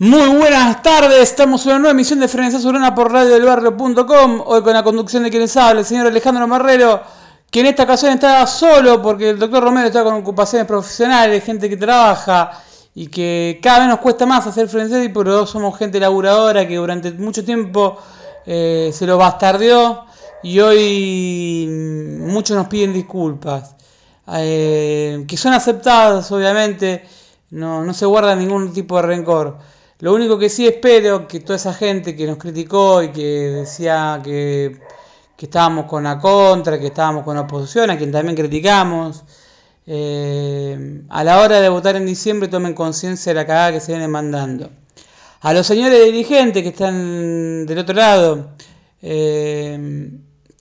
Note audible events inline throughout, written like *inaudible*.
Muy buenas tardes, estamos en una nueva emisión de Frenesá Urana por radiodelbarrio.com, hoy con la conducción de quienes habla, el señor Alejandro Marrero, que en esta ocasión está solo porque el doctor Romero está con ocupaciones profesionales, gente que trabaja y que cada vez nos cuesta más hacer Frenesá, pero somos gente laburadora que durante mucho tiempo eh, se lo bastardeó y hoy muchos nos piden disculpas, eh, que son aceptadas obviamente, no, no se guarda ningún tipo de rencor. Lo único que sí espero que toda esa gente que nos criticó y que decía que, que estábamos con la contra, que estábamos con la oposición, a quien también criticamos, eh, a la hora de votar en diciembre tomen conciencia de la cagada que se viene mandando. A los señores dirigentes que están del otro lado, eh,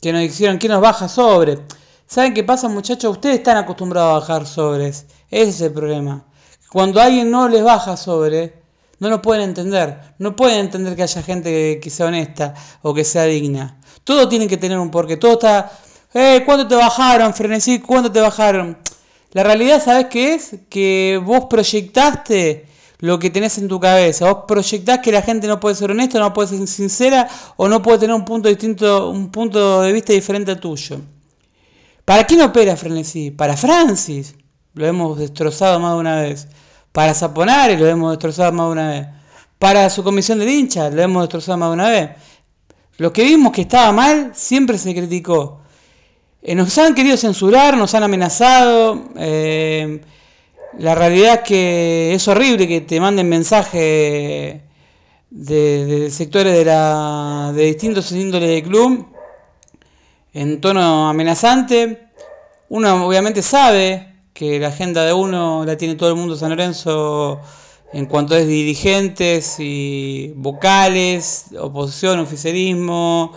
que nos dijeron que nos baja sobre. ¿Saben qué pasa muchachos? Ustedes están acostumbrados a bajar sobres. Ese es el problema. Cuando alguien no les baja sobre, no lo pueden entender. No pueden entender que haya gente que, sea honesta o que sea digna. Todo tiene que tener un porqué. Todo está. Eh, ¿Cuánto te bajaron, frenesí? ¿Cuánto te bajaron? La realidad, ¿sabes qué es? Que vos proyectaste lo que tenés en tu cabeza. Vos proyectás que la gente no puede ser honesta, no puede ser sincera o no puede tener un punto distinto, un punto de vista diferente al tuyo. ¿Para quién opera Frenesí? Para Francis. Lo hemos destrozado más de una vez. Para Zaponare lo hemos destrozado más de una vez. Para su comisión de hinchas lo hemos destrozado más de una vez. Lo que vimos que estaba mal siempre se criticó. Eh, nos han querido censurar, nos han amenazado. Eh, la realidad es que es horrible que te manden mensajes de, sectores de, la, de distintos índoles de club en tono amenazante. Uno obviamente sabe que la agenda de uno la tiene todo el mundo San Lorenzo en cuanto es dirigentes y vocales, oposición, oficialismo,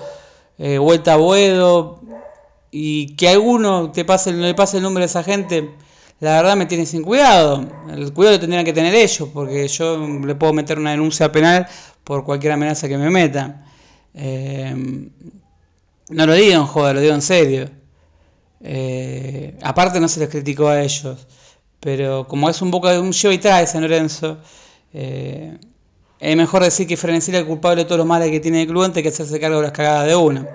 eh, vuelta a Buedo, y que alguno te pase, le pase el nombre de esa gente, la verdad me tiene sin cuidado. El cuidado lo tendrían que tener ellos, porque yo le puedo meter una denuncia penal por cualquier amenaza que me metan. Eh, no lo digo en joda, lo digo en serio. Eh, aparte no se les criticó a ellos, pero como es un poco de un show y trae San Lorenzo, eh, es mejor decir que Frenesí es el culpable de todos los males que tiene el club que hacerse cargo de las cagadas de uno.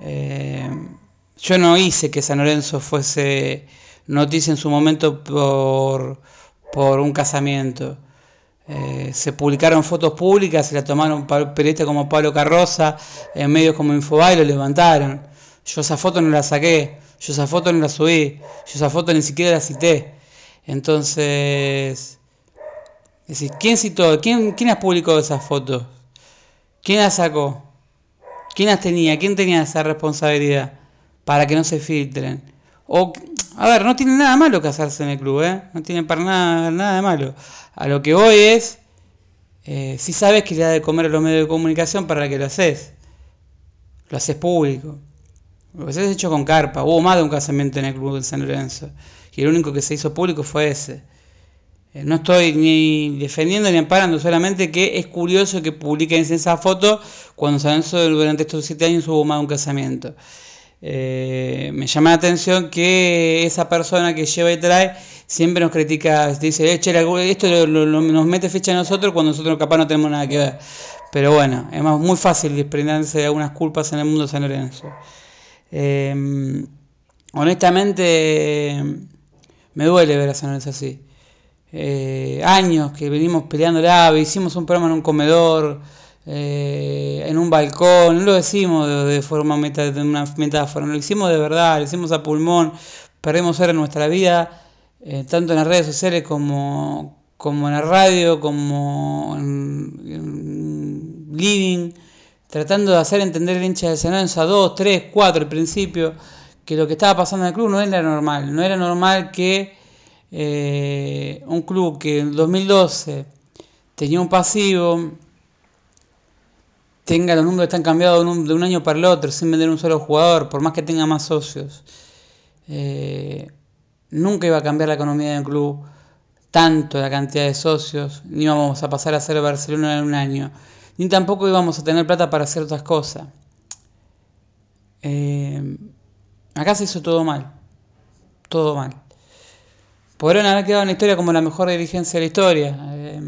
Eh, yo no hice que San Lorenzo fuese noticia en su momento por, por un casamiento. se publicaron fotos públicas, se la tomaron periodistas como Pablo Carroza, en medios como Infobae lo levantaron. Yo esa foto no la saqué. Yo esa foto no la subí, yo esa foto ni siquiera la cité. Entonces, es decir, ¿quién citó? ¿Quién, quién las publicó esas fotos? ¿Quién las sacó? ¿Quién las tenía? ¿Quién tenía esa responsabilidad para que no se filtren? O, a ver, no tiene nada malo casarse en el club, ¿eh? No tiene para nada, nada de malo. A lo que voy es, eh, si sabes que le da de comer a los medios de comunicación, ¿para que lo haces? Lo haces público. Lo se ha hecho con carpa. Hubo más de un casamiento en el club de San Lorenzo. Y el único que se hizo público fue ese. Eh, no estoy ni defendiendo ni amparando, solamente que es curioso que publiquen esa foto cuando San Lorenzo durante estos siete años hubo más de un casamiento. Eh, me llama la atención que esa persona que lleva y trae siempre nos critica, dice, eh, esto nos mete fecha a nosotros cuando nosotros capaz no tenemos nada que ver. Pero bueno, es muy fácil desprenderse de algunas culpas en el mundo de San Lorenzo. Em, honestamente, me duele ver a San así. Eh, años que venimos peleando la hicimos un programa en un comedor, eh, en un balcón, no lo decimos de, forma meta, de una metáfora, lo hicimos de verdad, lo hicimos a pulmón, perdemos ahora en nuestra vida, eh, tanto en las redes sociales como, como en la radio, como en, en living tratando de hacer entender el hincha de San Lorenzo a 2, 3, 4 al principio, que lo que estaba pasando en el club no era normal. No era normal que eh, un club que en 2012 tenía un pasivo, tenga los números están cambiados de un, año para el otro sin vender un solo jugador, por más que tenga más socios. Eh, nunca iba a cambiar la economía del club tanto la cantidad de socios, ni íbamos a pasar a ser Barcelona en un año ni tampoco íbamos a tener plata para hacer otras cosas. Eh, acá se hizo todo mal, todo mal. Podrían haber quedado en la historia como la mejor dirigencia de la historia, eh,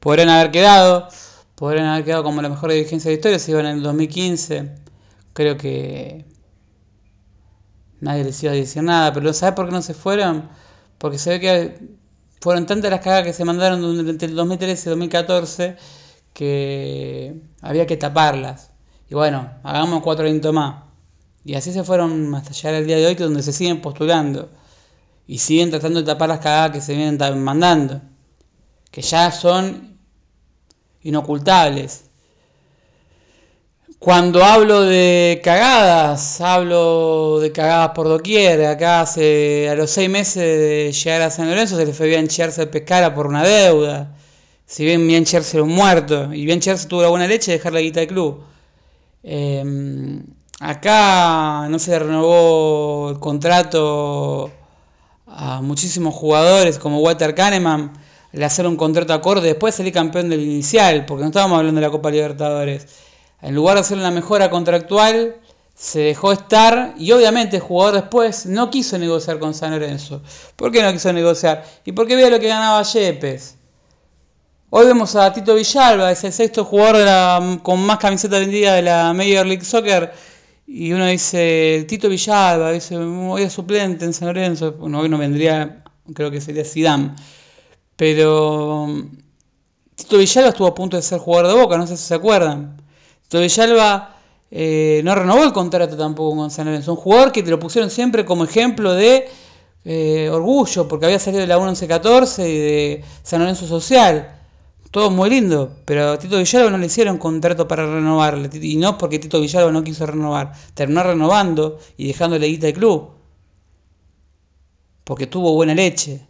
podrían haber quedado, podrían haber quedado como la mejor dirigencia de la historia, se iban en el 2015. Creo que nadie les iba a decir nada, pero ¿sabes por qué no se fueron? Porque se ve que fueron tantas las cagadas que se mandaron durante el 2013 y 2014 que había que taparlas. Y bueno, hagamos cuatro años más. Y así se fueron hasta llegar al día de hoy, que donde se siguen postulando. Y siguen tratando de tapar las cagadas que se vienen mandando. Que ya son inocultables. Cuando hablo de cagadas, hablo de cagadas por doquier. Acá hace a los seis meses de llegar a San Lorenzo se le fue bien Cherse Pescara por una deuda. Si bien bien Cherse era un muerto y bien Cherse tuvo la buena leche de dejar la guita del club. Eh, Acá no se renovó el contrato a muchísimos jugadores como Walter Kahneman, le hacer un contrato acorde, después salir campeón del inicial, porque no estábamos hablando de la Copa Libertadores. En lugar de hacer una mejora contractual, se dejó estar y obviamente el jugador después no quiso negociar con San Lorenzo. ¿Por qué no quiso negociar? Y porque veía lo que ganaba Yepes. Hoy vemos a Tito Villalba, es el sexto jugador con más camisetas vendidas de la Major League Soccer y uno dice, Tito Villalba, dice, voy a suplente en San Lorenzo. Bueno, hoy no vendría, creo que sería Zidane. Pero Tito Villalba estuvo a punto de ser jugador de Boca, no sé si se acuerdan. Tito Villalba eh, no renovó el contrato tampoco con San Lorenzo. Un jugador que te lo pusieron siempre como ejemplo de eh, orgullo, porque había salido de la 11-14 y de San Lorenzo Social todo muy lindo, pero a Tito Villalba no le hicieron contrato para renovarle, y no porque Tito Villalba no quiso renovar, terminó renovando y dejándole guita de club, porque tuvo buena leche.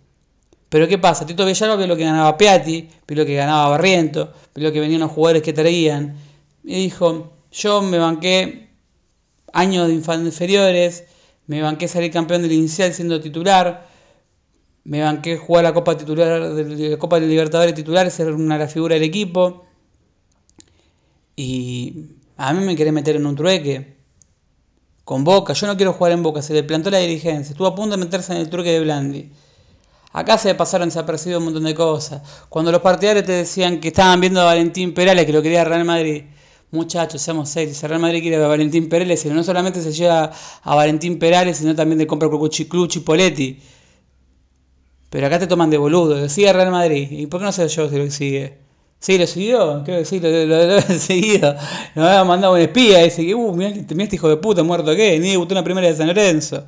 Pero ¿qué pasa? Tito Villalba vio lo que ganaba Piatti, vio lo que ganaba Barriento, vio lo que venían los jugadores que traían, y dijo, yo me banqué años de inferiores, me banqué salir campeón del inicial siendo titular, me banqué jugar la Copa titular de la Copa de Libertadores titular, ser una la figura del equipo. Y a mí me querés meter en un trueque. Con Boca, yo no quiero jugar en Boca, se le plantó la dirigencia, estuvo a punto de meterse en el trueque de Blandi. Acá se pasaron desapercibidos un montón de cosas. Cuando los partidarios te decían que estaban viendo a Valentín Perales, que lo quería Real Madrid, muchachos, seamos serios, si Real Madrid quiere a Valentín Perales, no solamente se lleva a Valentín Perales, sino también te compra Club Poletti. Pero acá te toman de boludo. Sigue Real Madrid. ¿Y por qué no sé yo si lo sigue? ¿Sí lo siguió? Creo que sí, lo, lo, he *laughs* seguido. Nos había mandado un espía dice que, uh, mirá, este hijo de puta muerto que ni debutó en la primera de San Lorenzo.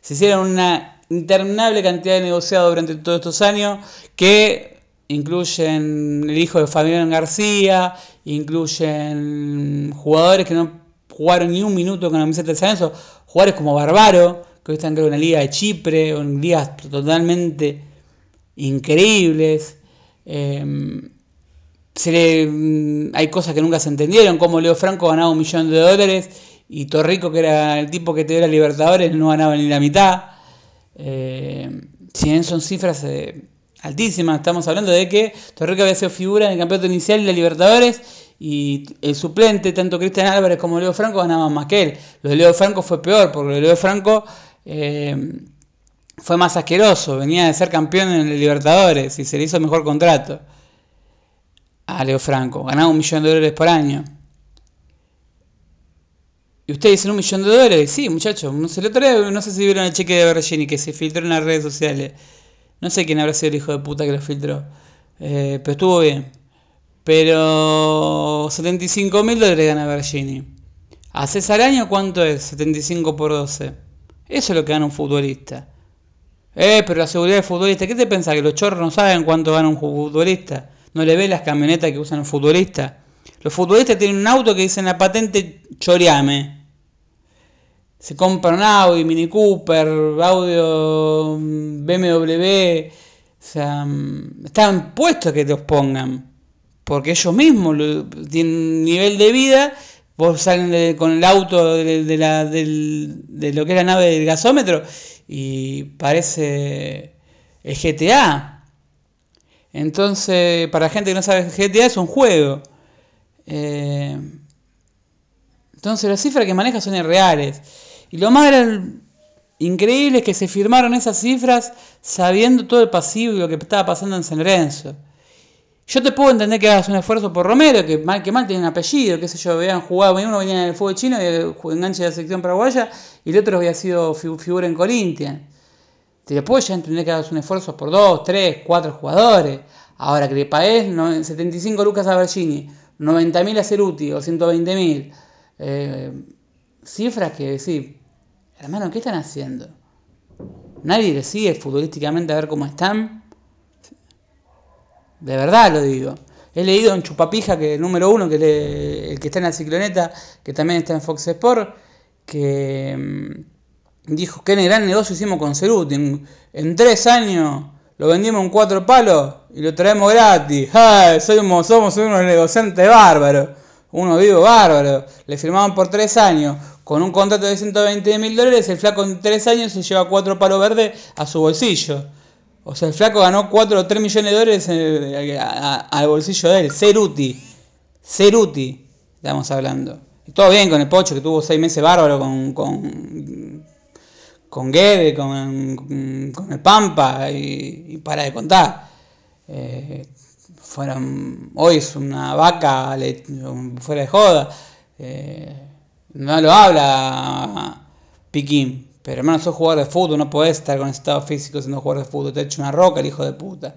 Se hicieron una interminable cantidad de negociados durante todos estos años que incluyen el hijo de Fabián García, incluyen jugadores que no jugaron ni un minuto con la camiseta de San Lorenzo, jugadores como Barbaro, que hoy están en una liga de Chipre, o en ligas totalmente increíbles. Em, mm, hay cosas que nunca se entendieron, como Leo Franco ganaba un millón de dólares y Torrico, que era el tipo que te dio la Libertadores, no ganaba ni la mitad. Bien son cifras eh, altísimas, estamos hablando de que Torrico había sido figura en el campeonato inicial de la Libertadores y el suplente, tanto Cristian Álvarez como Leo Franco, ganaban más que él. Lo de Leo Franco fue peor, porque lo de Leo Franco eh, fue más asqueroso. Venía de ser campeón en el Libertadores y se le hizo el mejor contrato a Leo Franco. Ganaba un millón de dólares por año. Y ustedes dicen un millón de dólares. Sí, muchachos. No sé, no sé si vieron el cheque de Bergini que se filtró en las redes sociales. No sé quién habrá sido el hijo de puta que lo filtró. Eh, pero estuvo bien. Pero 75 mil dólares gana Bergini. ¿A César Año cuánto es? 75 por 12. Eso es lo que gana un futbolista. Eh, pero la seguridad del futbolista, ¿qué te pensás? ¿Que los chorros no saben cuánto gana un futbolista? ¿No le ves las camionetas que usan los futbolistas? Los futbolistas tienen un auto que dice en la patente choreame. Se compran Audi, Mini Cooper, audio mm, BMW. O sea, mm, están puestos que te los pongan. Porque ellos mismos tienen nivel de vida Vos salen con el auto de, la, de lo que es la nave del gasómetro y parece el GTA. Entonces, para gente que no sabe, GTA es un juego. Eh, entonces, las cifras que maneja son irreales. Y lo más increíble es que se firmaron esas cifras sabiendo todo el pasivo y lo que estaba pasando en San Lorenzo. Yo te puedo entender que hagas un esfuerzo por Romero, que mal que mal tiene un apellido, qué sé yo, habían jugado, uno venía en el fútbol chino y enganche de la selección paraguaya, y el otro había sido figura en Corinthians. Te puedo ya entender que hagas un esfuerzo por dos, tres, cuatro jugadores. Ahora que le pagues 75 lucas a Bergini, 90.000 a Ceruti o 120.000. Eh, cifras que sí. Hermano, ¿qué están haciendo? Nadie le sigue futbolísticamente a ver cómo están. De verdad lo digo. He leído en Chupapija, que el número uno, que el que está en la cicloneta, que también está en Fox Sport, que mm, dijo que gran negocio hicimos con Ceruti. En, tres años lo vendimos en cuatro palos y lo traemos gratis. Somos, somos unos negociantes bárbaros. Uno vivo bárbaro. Le firmaban por tres años con un contrato de 120 mil dólares. El flaco en tres años se lleva cuatro palos verdes a su bolsillo. O sea, el flaco ganó 4 o 3 millones de dólares eh, al bolsillo de él. Ceruti. Ceruti, estamos hablando. Y todo bien con el Pocho, que tuvo 6 meses bárbaro con, con, con Guede, con, el Pampa, y, para de contar. Eh, fueron, hoy es una vaca fuera de joda. Eh, no lo habla Piquín. Pero hermano, sos jugador de fútbol, no podés estar con estado físico siendo jugador de fútbol. Te ha hecho una roca el hijo de puta.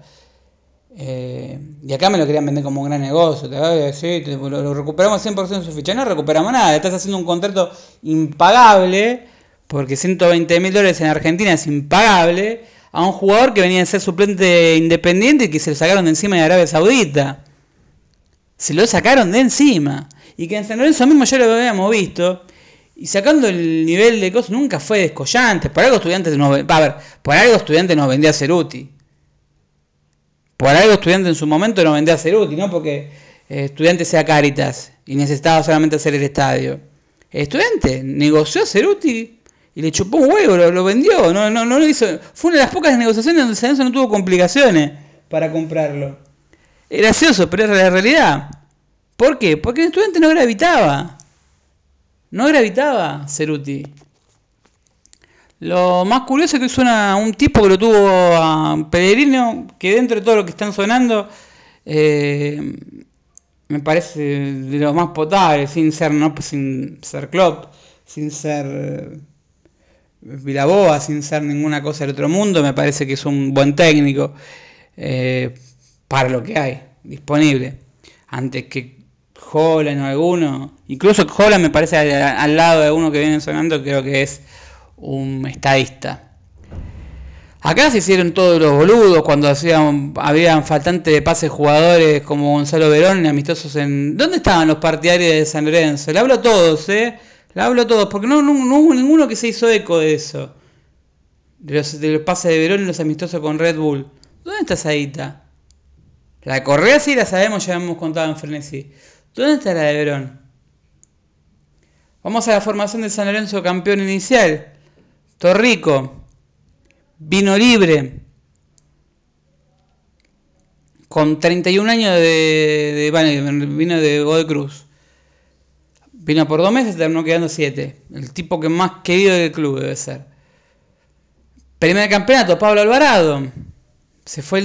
Eh, y acá me lo querían vender como un gran negocio. Te lo, recuperamos 100% de su ficha. No recuperamos nada. Estás haciendo un contrato impagable. Porque 120 mil dólares en Argentina es impagable. A un jugador que venía a ser suplente independiente y que se lo sacaron de encima de Arabia Saudita. Se lo sacaron de encima. Y que en San Lorenzo mismo ya lo habíamos visto y sacando el nivel de cosas, nunca fue descollante. Por algo estudiantes nos, a ver, por algo estudiante nos vendía Ceruti. Por algo estudiante en su momento nos vendía Ceruti, no porque eh, estudiante sea Caritas y necesitaba solamente hacer el estadio. El estudiante negoció a Ceruti y le chupó un huevo, lo, vendió, no, no, no lo hizo. Fue una de las pocas negociaciones donde San no tuvo complicaciones para comprarlo. Es gracioso, pero es la realidad. ¿Por qué? Porque el estudiante no gravitaba. No gravitaba Ceruti. Lo más curioso es que suena un tipo que lo tuvo a Pellegrino, que dentro de todo lo que están sonando, eh, me parece de los más potables, sin ser, no, sin ser Klopp, sin ser eh, Vilaboa, sin ser ninguna cosa del otro mundo, me parece que es un buen técnico eh, para lo que hay disponible. Antes que Holland o alguno. Incluso Holland me parece al, lado de uno que viene sonando, creo que es un estadista. Acá se hicieron todos los boludos cuando hacían, habían faltantes de pases jugadores como Gonzalo Verón y amistosos en... ¿Dónde estaban los partidarios de San Lorenzo? Le hablo a todos, ¿eh? Le hablo a todos, porque no, no, hubo ninguno que se hizo eco de eso. De los, de los pases de Verón y los amistosos con Red Bull. ¿Dónde está Saita? La Correa sí la sabemos, ya hemos contado en Frenesí. ¿Dónde está la de Verón? Vamos a la formación de San Lorenzo campeón inicial. Torrico. Vino libre. Con 31 años de, de vino de Godoy Cruz. Vino por dos meses, terminó quedando siete. El tipo que más querido del club debe ser. Primer campeonato, Pablo Alvarado se fue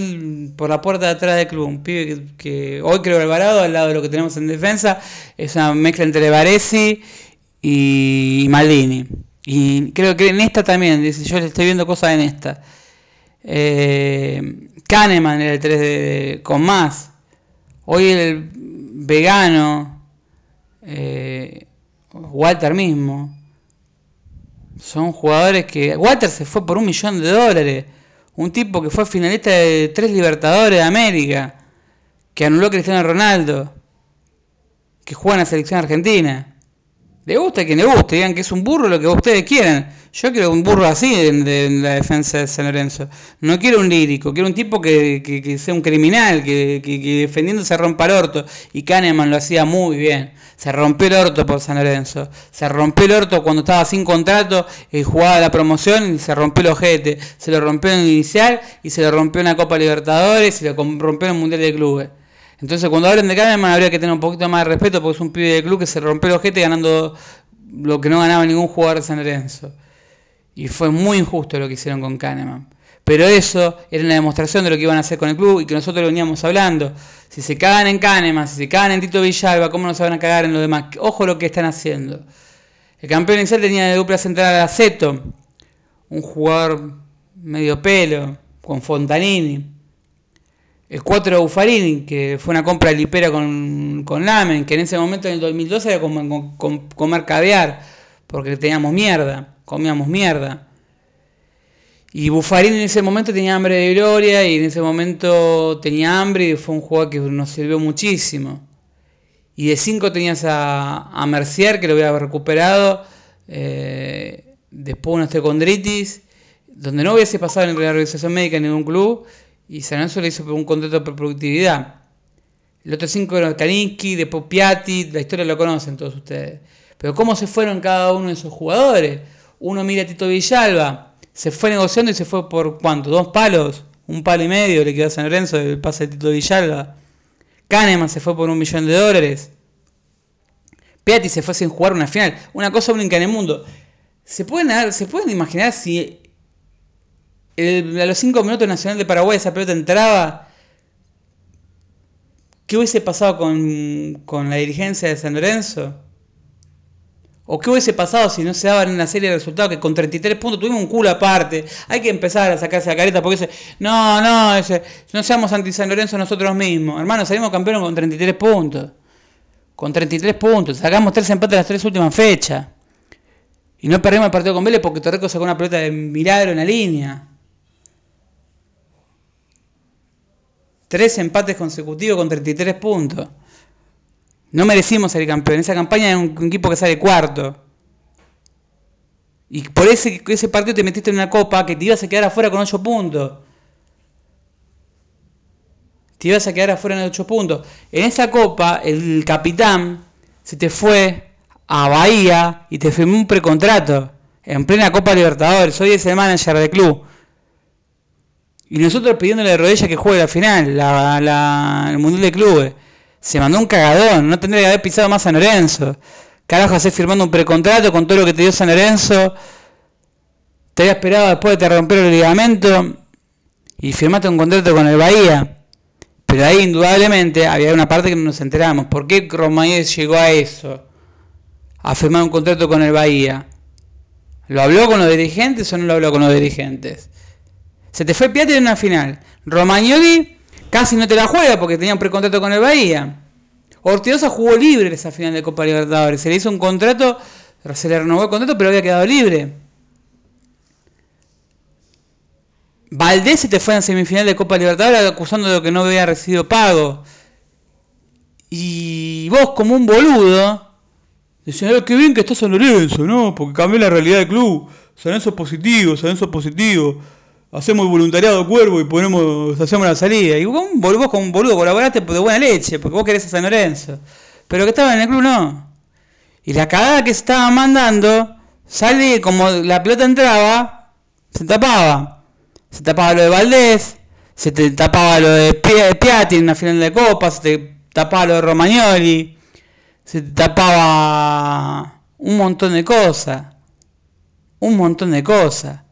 por la puerta de atrás del club. Un pibe que, hoy creo Alvarado, al lado de lo que tenemos en defensa, es una mezcla entre Varesi y Maldini. Y creo que en esta también, dice, yo le estoy viendo cosas en esta. Eh, Kahneman era el 3 de, con más. Hoy el vegano, eh, Walter mismo. Son jugadores que... Walter se fue por un millón de dólares un tipo que fue finalista de tres Libertadores de América, que anuló a Cristiano Ronaldo, que juega en la selección argentina. Le gusta a quien le guste, digan que es un burro lo que ustedes quieran. Yo quiero un burro así en, la defensa de San Lorenzo. No quiero un lírico, quiero un tipo que, sea un criminal, que, defendiendo se rompa el orto. Y Kahneman lo hacía muy bien. Se rompió el orto por San Lorenzo. Se rompió el orto cuando estaba sin contrato y jugaba la promoción y se rompió el ojete. Se lo rompió en el inicial y se lo rompió en la Copa Libertadores y se lo rompió en el Mundial de Clubes. Entonces, cuando hablen de Kahneman, habría que tener un poquito más de respeto porque es un pibe de club que se rompió el ojete ganando lo que no ganaba ningún jugador de San Lorenzo. Y fue muy injusto lo que hicieron con Kahneman. Pero eso era una demostración de lo que iban a hacer con el club y que nosotros lo veníamos hablando. Si se cagan en Kahneman, si se cagan en Tito Villalba, ¿cómo no se van a cagar en los demás? Ojo lo que están haciendo. El campeón inicial tenía de dupla central a Aceto, un jugador medio pelo, con Fontanini. El 4 de Buffarini, que fue una compra lipera con, con Lamen, que en ese momento en el 2012 era como comer caviar, porque teníamos mierda, comíamos mierda. Y Buffarini en ese momento tenía hambre de gloria y en ese momento tenía hambre y fue un jugador que nos sirvió muchísimo. Y de 5 tenías a, a, Mercier, que lo había recuperado, eh, después una osteocondritis, donde no hubiese pasado en la realización médica en ningún club, y San Lorenzo le hizo un contrato por productividad. El otro 5 era Kaninsky, después Piatti, la historia lo conocen todos ustedes. Pero cómo se fueron cada uno de esos jugadores. Uno mira a Tito Villalba, se fue negociando y se fue por cuánto, dos palos, un palo y medio le quedó a San Lorenzo el pase de Tito Villalba. Kahneman se fue por un millón de dólares. Piatti se fue sin jugar una final. Una cosa única en el mundo. ¿Se pueden, ¿se pueden imaginar si a los 5 minutos Nacional de Paraguay esa pelota entraba? ¿Qué hubiese pasado con, con la dirigencia de San Lorenzo? ¿O qué hubiese pasado si no se daban una serie de resultados que con 33 puntos tuvimos un culo aparte? Hay que empezar a sacarse la careta porque dice, no, no, ese, no seamos anti San Lorenzo nosotros mismos. Hermano, salimos campeones con 33 puntos. Con 33 puntos. Sacamos tres empates en las tres últimas fechas. Y no perdimos el partido con Vélez porque Torreco sacó una pelota de milagro en la línea. Tres empates consecutivos con 33 puntos. No merecimos ser campeón. Esa campaña es un, equipo que sale cuarto. Y por ese, ese partido te metiste en una copa que te ibas a quedar afuera con 8 puntos. Te ibas a quedar afuera en 8 puntos. En esa copa, el capitán se te fue a Bahía y te firmó un precontrato. En plena Copa Libertadores. Hoy es el manager del club. Y nosotros pidiéndole de rodillas que juegue la final, la, el Mundial de Clubes se mandó un cagadón, no tendría que haber pisado más San Lorenzo. Carajo, hacer firmando un precontrato con todo lo que te dio San Lorenzo. Te había esperado después de te romper el ligamento y firmaste un contrato con el Bahía. Pero ahí indudablemente había una parte que no nos enteramos. ¿Por qué Romagnoli llegó a eso? A firmar un contrato con el Bahía. ¿Lo habló con los dirigentes o no lo habló con los dirigentes? Se te fue Piatti en una final. Romagnoli casi no te la juega porque tenía un precontrato con el Bahía. Ortigosa jugó libre esa final de Copa Libertadores. Se le hizo un contrato, se le renovó el contrato, pero había quedado libre. Valdés se te fue en semifinal de Copa Libertadores acusando de que no había recibido pago. Y vos, como un boludo, decías, qué bien que está San Lorenzo, ¿no? Porque cambió la realidad del club. San Lorenzo es positivo, San Lorenzo es positivo hacemos voluntariado cuervo y ponemos, hacemos la salida. Y vos, vos con un boludo colaboraste de buena leche, porque vos querés a San Lorenzo. Pero que estaba en el club no. Y la cagada que se estaba mandando, sale como la pelota entraba, se tapaba. Se tapaba lo de Valdés, se te tapaba lo de Piatti en una final de Copa, se te tapaba lo de Romagnoli, se te tapaba un montón de cosas. Un montón de cosas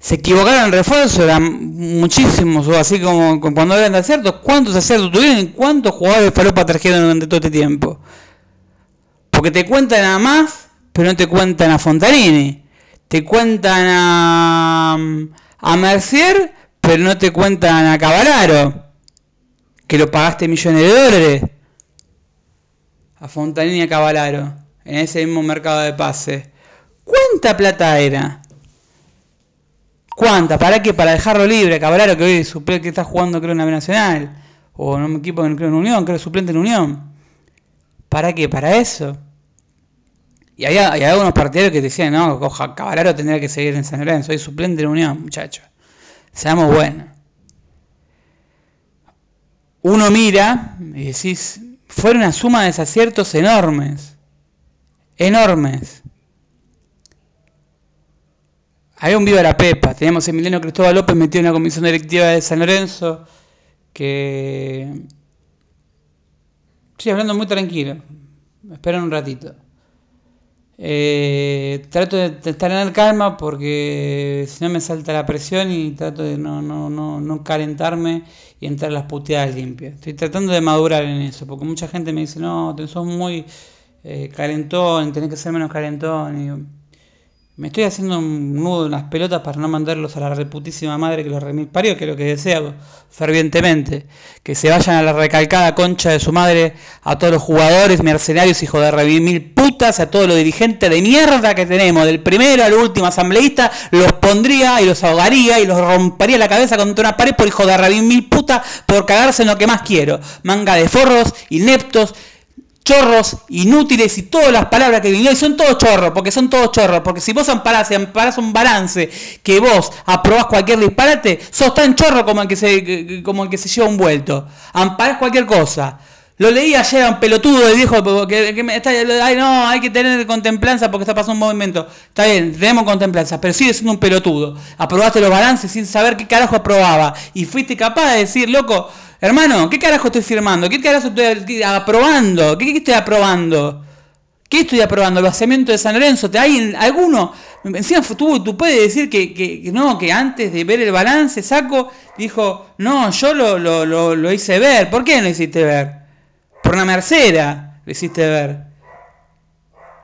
se equivocaron en refuerzo, eran muchísimos, o así como cuando hablan de aciertos, ¿cuántos aciertos tuvieron y cuántos jugadores falopa trajeron durante todo este tiempo? Porque te cuentan a más, pero no te cuentan a Fontarini. Te cuentan a, a Mercier, pero no te cuentan a Cavalaro, que lo pagaste millones de dólares. A Fontarini y a Cavalaro, en ese mismo mercado de pase. ¿Cuánta plata era? ¿Cuánta? ¿Para qué? Para dejarlo libre, Cabrero, que hoy suplente que está jugando creo en la Nacional. O en un equipo que creo en Unión, creo suplente en Unión. ¿Para qué? ¿Para eso? Y hay, algunos partidarios que decían, no, coja, Cabrero tendría que seguir en San Lorenzo, soy suplente en Unión, muchachos. Seamos buenos. Uno mira y decís, fueron una suma de desaciertos enormes. Enormes. Había un viva la pepa. Teníamos a Emiliano Cristóbal López metido en la comisión directiva de San Lorenzo. Que. Estoy hablando muy tranquilo. Esperen un ratito. Eh, trato de tener calma porque si no me salta la presión y trato de no, no, no, no calentarme y entrar las puteadas limpias. Estoy tratando de madurar en eso, porque mucha gente me dice, no, sos muy eh, calentón, tenés que ser menos calentón. Y, me estoy haciendo un nudo en las pelotas para no mandarlos a la reputísima madre que los remil parió, que es lo que deseo fervientemente. Que se vayan a la recalcada concha de su madre a todos los jugadores, mercenarios, hijos de remil putas, a todos los dirigentes de mierda que tenemos, del primero al último asambleísta, los pondría y los ahogaría y los rompería la cabeza contra una pared por hijo de remil puta, por cagarse en lo que más quiero. Manga de forros, ineptos chorros, inútiles y todas las palabras que vinieron, son todos chorros, porque son todos chorros, porque si vos amparás amparás un balance que vos aprobás cualquier disparate, sos tan chorro como el que se, como el que se lleva un vuelto. Amparás cualquier cosa. Lo leí ayer a un pelotudo y dijo que, que está, ay, no, hay que tener contemplanza porque está pasando un movimiento. Está bien, tenemos contemplanza, pero sigue siendo un pelotudo. Aprobaste los balances sin saber qué carajo aprobaba. Y fuiste capaz de decir, loco, Hermano, ¿qué carajo estoy firmando? ¿Qué carajo estoy aprobando? ¿Qué, estoy aprobando? ¿Qué estoy aprobando? ¿El vaciamiento de San Lorenzo? ¿Te hay alguno? Encima tú, tú puedes decir que, no, que antes de ver el balance, Saco dijo, no, yo lo, lo, hice ver. ¿Por qué no hiciste ver? Por una mercera lo hiciste ver.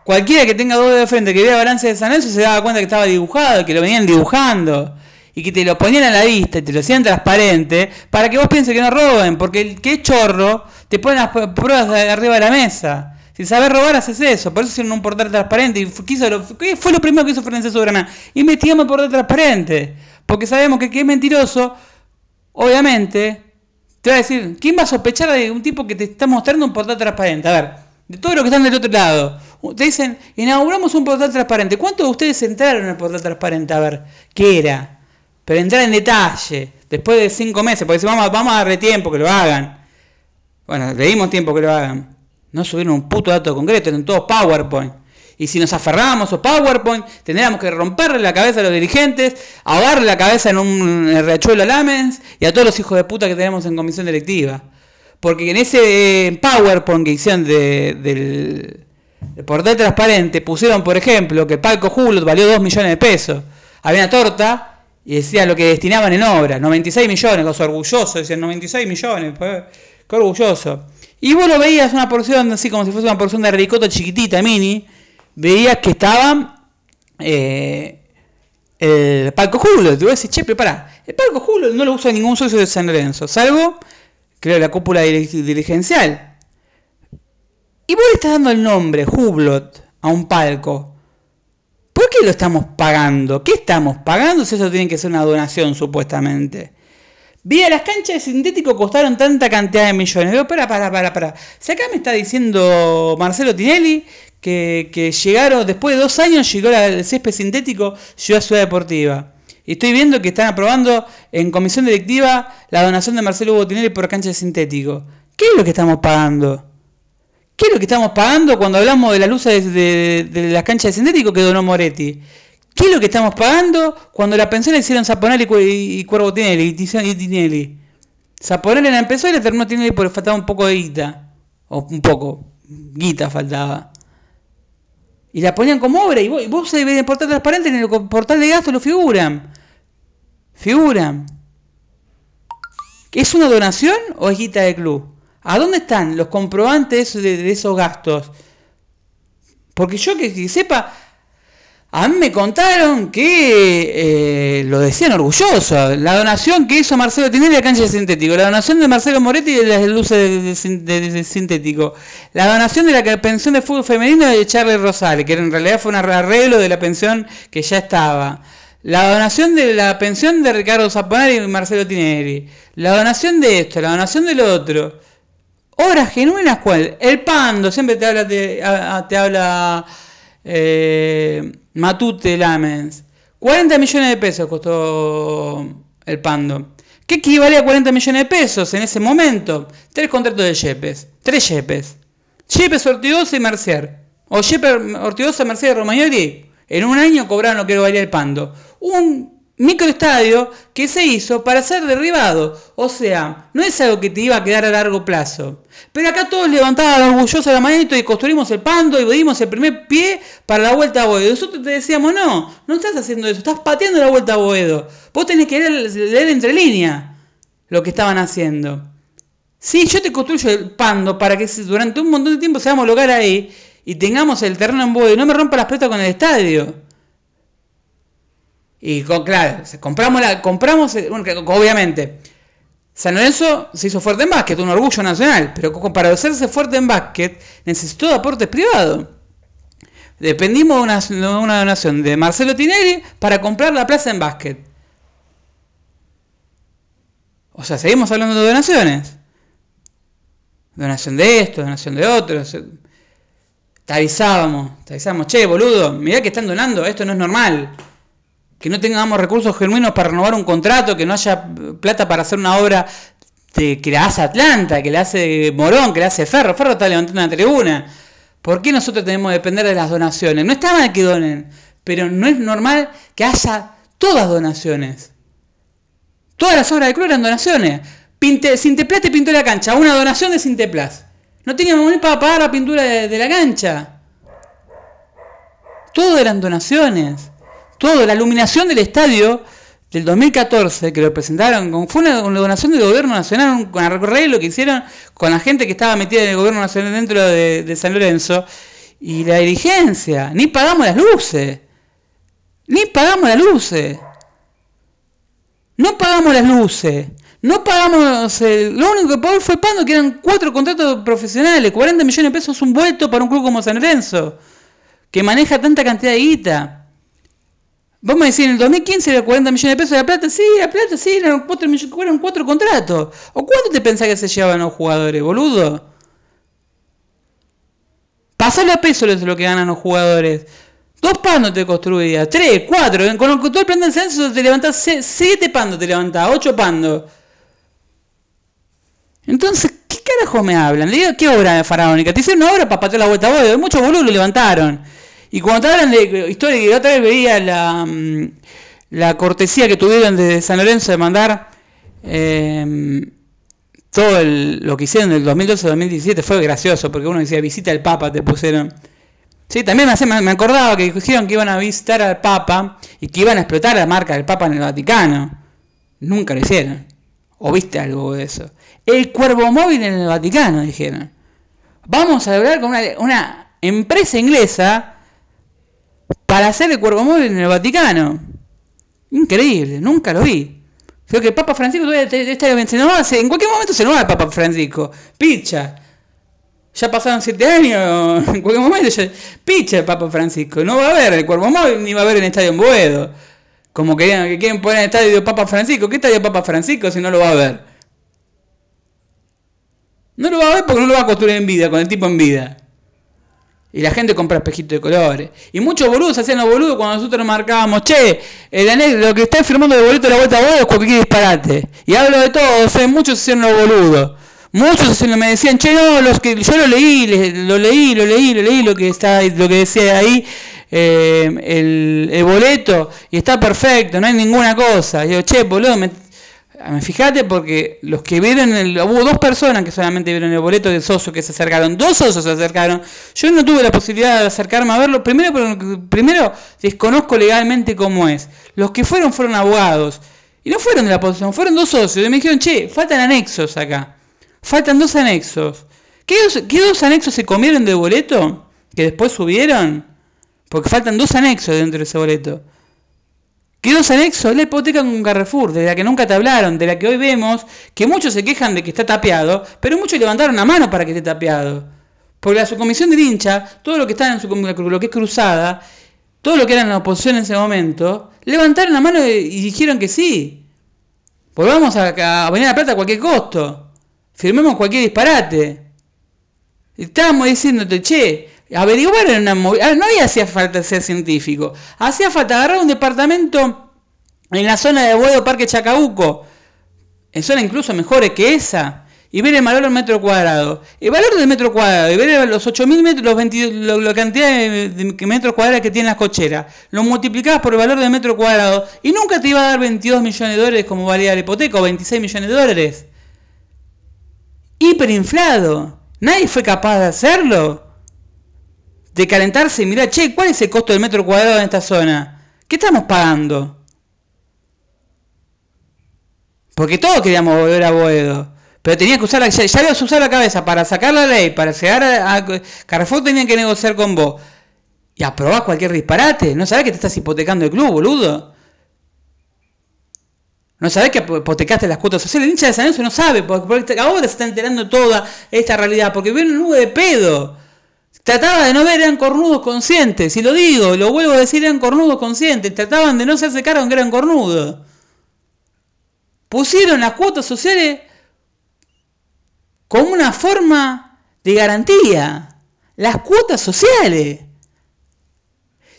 Cualquiera que tenga dos de frente que vea balance de San Lorenzo se daba cuenta que estaba dibujado, que lo venían dibujando y que te lo ponían a la vista y te lo hacían transparente para que vos pienses que no roben, porque el que es chorro te pone las pruebas arriba de la mesa. Si sabes robar, haces eso. Por eso hicieron un portal transparente. Y quiso lo, fue lo primero que hizo Fernández Soberana? Investigamos el portal transparente. Porque sabemos que que es mentiroso, obviamente, te va a decir, ¿quién va a sospechar de un tipo que te está mostrando un portal transparente? A ver, de todos los que están del otro lado. Te dicen, inauguramos un portal transparente. ¿Cuántos de ustedes entraron en el portal transparente? A ver, ¿qué era? pero entrar en detalle, después de cinco meses, porque si vamos, vamos a darle tiempo que lo hagan. Bueno, le dimos tiempo que lo hagan. No subieron un puto dato concreto, en todos PowerPoint. Y si nos aferrábamos a PowerPoint, tendríamos que romperle la cabeza a los dirigentes, ahogarle la cabeza en un riachuelo a Lamens y a todos los hijos de puta que tenemos en comisión directiva. Porque en ese PowerPoint que hicieron del, portal transparente, pusieron, por ejemplo, que Palco Julio valió 2 millones de pesos. Había una torta y decía lo que destinaban en obra, 96 millones, los orgullosos, decían 96 millones, pues, qué orgulloso. Y vos lo veías una porción, así como si fuese una porción de ricota chiquitita, mini, veías que estaba eh, el palco Julio. Te voy a decir, pará, el palco Julio no lo usa ningún socio de San Lorenzo, salvo, creo, la cúpula dirigencial. Y vos le estás dando el nombre, Hublot, a un palco. ¿Por qué lo estamos pagando? ¿Qué estamos pagando si eso tiene que ser una donación supuestamente? Vía, las canchas de sintético costaron tanta cantidad de millones. Pero para, para, para, para. Si acá me está diciendo Marcelo Tinelli que, llegaron, después de dos años llegó el césped sintético, llegó a Ciudad Deportiva. Y estoy viendo que están aprobando en comisión directiva la donación de Marcelo Hugo Tinelli por cancha de sintético. ¿Qué es lo que estamos pagando? ¿Qué es lo que estamos pagando cuando hablamos de las luces de, las canchas de sintético que donó Moretti? ¿Qué es lo que estamos pagando cuando la pensión la hicieron Zaponelli y, Cuervo Tinelli y Tinelli? Zaponelli la empezó y la terminó Tinelli porque faltaba un poco de guita. O un poco. Guita faltaba. Y la ponían como obra. Y vos, y vos en el portal transparente, en el portal de gasto lo figuran. Figuran. ¿Es una donación o es guita de club? ¿A dónde están los comprobantes de, esos gastos? Porque yo que, sepa, a mí me contaron que eh, lo decían orgulloso. La donación que hizo Marcelo Tinelli a cancha de sintético. La donación de Marcelo Moretti de las luces de, sintético. La donación de la pensión de fútbol femenino de Charlie Rosales, que en realidad fue un arreglo de la pensión que ya estaba. La donación de la pensión de Ricardo Zaponari y Marcelo Tinelli. La donación de esto, la donación del otro. Obras genuinas, ¿cuál? El Pando, siempre te habla, te, habla eh, Matute Lamens. 40 millones de pesos costó el Pando. ¿Qué equivale a 40 millones de pesos en ese momento? Tres contratos de Yepes. Tres Yepes. Yepes, Ortigosa y Mercier. O Yepes, Ortigosa, Mercier y Romagnoli. En un año cobraron lo que valía el Pando. Un microestadio que se hizo para ser derribado. O sea, no es algo que te iba a quedar a largo plazo. Pero acá todos levantaban orgullosos la manito y construimos el pando y dimos el primer pie para la vuelta a Boedo. Nosotros te decíamos, no, no estás haciendo eso, estás pateando la vuelta a Boedo. Vos tenés que leer, entre líneas lo que estaban haciendo. Sí, yo te construyo el pando para que durante un montón de tiempo seamos local ahí y tengamos el terreno en Boedo y no me rompa las pelotas con el estadio. Y claro, compramos, la, compramos obviamente, San Lorenzo se hizo fuerte en básquet, un orgullo nacional, pero para hacerse fuerte en básquet necesitó aportes privados. Dependimos de una, una donación de Marcelo Tinelli para comprar la plaza en básquet. O sea, seguimos hablando de donaciones. Donación de esto, donación de otro. Te avisábamos, te avisábamos, che, boludo, mirá que están donando, esto no es normal que no tengamos recursos genuinos para renovar un contrato, que no haya plata para hacer una obra que la hace Atlanta, que la hace Morón, que la hace Ferro. Ferro está levantando una tribuna. ¿Por qué nosotros tenemos que depender de las donaciones? No está mal que donen, pero no es normal que haya todas donaciones. Todas las obras de club eran donaciones. Pinte, Cinteplas te pintó la cancha, una donación de Cinteplas. No teníamos ni para pagar la pintura de la cancha. Todo eran donaciones todo, la iluminación del estadio del 2014 que lo presentaron, fue una, donación del gobierno nacional, con el lo que hicieron con la gente que estaba metida en el gobierno nacional dentro de, San Lorenzo y la dirigencia, ni pagamos las luces, ni pagamos las luces, no pagamos las luces. No pagamos, lo único que pagó fue Pando, que eran cuatro contratos profesionales, 40 millones de pesos un vuelto para un club como San Lorenzo, que maneja tanta cantidad de guita. Vos me decís, en el 2015 era 40 millones de pesos de la plata. Sí, la plata, sí, eran cuatro, eran cuatro contratos. ¿O cuánto te pensás que se llevaban los jugadores, boludo? Pasalo a peso es lo que ganan los jugadores. Dos pandos te construías, tres, cuatro. Con todo el plan de censo te levantás siete pandos, te levantás, ocho pandos. Entonces, ¿qué carajo me hablan? Le ¿qué obra faraónica? Te hicieron una obra para patear la vuelta a. Muchos boludos lo levantaron. Y cuando te hablan de historia, que otra vez veía la, mm, la cortesía que tuvieron de San Lorenzo de mandar em, todo lo que hicieron del 2012-2017 fue gracioso, porque uno decía visita al Papa, te pusieron. Sí, también me, me acordaba que dijeron que iban a visitar al Papa y que iban a explotar la marca del Papa en el Vaticano. Nunca lo hicieron. ¿O viste algo de eso? El cuervo móvil en el Vaticano, dijeron. Vamos a hablar con una empresa inglesa para hacer el cuervo móvil en el Vaticano. Increíble, nunca lo vi. Creo que Papa Francisco todavía está se en cualquier momento se nos va el Papa Francisco. Picha. Ya pasaron siete años, *laughs* en cualquier momento picha el Papa Francisco. No va a haber el cuervo móvil ni va a haber el estadio en Boedo. Como querían, que quieren poner el estadio Papa Francisco. ¿Qué estadio Papa Francisco si no lo va a ver? No lo va a ver porque no lo va a construir en vida, con el tipo en vida. Y la gente compra espejitos de colores. Y muchos boludos hacían los boludos cuando nosotros marcábamos, che, el lo que está firmando de boleto de la vuelta a vos es cualquier disparate. Y hablo de todos, ¿eh? muchos hacían los boludos. Muchos me decían, che, no, los que yo lo leí, lo leí, lo leí, lo leí, lo que está, lo que decía ahí, eh, el, el, boleto, y está perfecto, no hay ninguna cosa. Y yo, che, boludo, me, fíjate porque los que vieron, el, hubo dos personas que solamente vieron el boleto de socio que se acercaron, dos socios se acercaron. Yo no tuve la posibilidad de acercarme a verlo, primero, primero desconozco legalmente cómo es. Los que fueron fueron abogados y no fueron de la posición, fueron dos socios y me dijeron, che, faltan anexos acá, faltan dos anexos. ¿Qué dos, qué dos anexos se comieron de boleto que después subieron? Porque faltan dos anexos dentro de ese boleto. Quedó anexo la hipoteca con Carrefour, de la que nunca te hablaron, de la que hoy vemos que muchos se quejan de que está tapeado, pero muchos levantaron la mano para que esté tapeado. Porque la subcomisión del hincha, todo lo que está en su lo que es cruzada, todo lo que era en la oposición en ese momento, levantaron la mano y dijeron que sí. Volvamos a, a venir a la plata a cualquier costo. Firmemos cualquier disparate. Estábamos diciéndote, che, averiguar en una movida. Ah, no había hacía falta ser científico. Hacía falta agarrar un departamento en la zona de Boedo Parque Chacabuco. En zona incluso mejores que esa. y ver el valor del metro cuadrado. El valor del metro cuadrado y ver los 8.000 metros, los 20, la cantidad de, metros cuadrados que tiene las cocheras, lo multiplicabas por el valor del metro cuadrado y nunca te iba a dar 22 millones de dólares como valía la hipoteca o 26 millones de dólares. Hiperinflado. Nadie fue capaz de hacerlo. De calentarse y che, ¿cuál es el costo del metro cuadrado en esta zona? ¿Qué estamos pagando? Porque todos queríamos volver a Boedo. Pero tenía que usar la, ya, ya usar la cabeza para sacar la ley, para llegar a, Carrefour tenía que negociar con vos. Y aprobar cualquier disparate. ¿No sabés que te estás hipotecando el club, boludo? ¿No sabés que hipotecaste las cuotas sociales? El hincha de San Lorenzo no sabe, porque, ahora se está enterando toda esta realidad, porque viene un nube de pedo. Trataba de no ver, eran cornudos conscientes, y lo digo, lo vuelvo a decir, eran cornudos conscientes, trataban de no hacerse cargo que eran cornudos. Pusieron las cuotas sociales como una forma de garantía. Las cuotas sociales.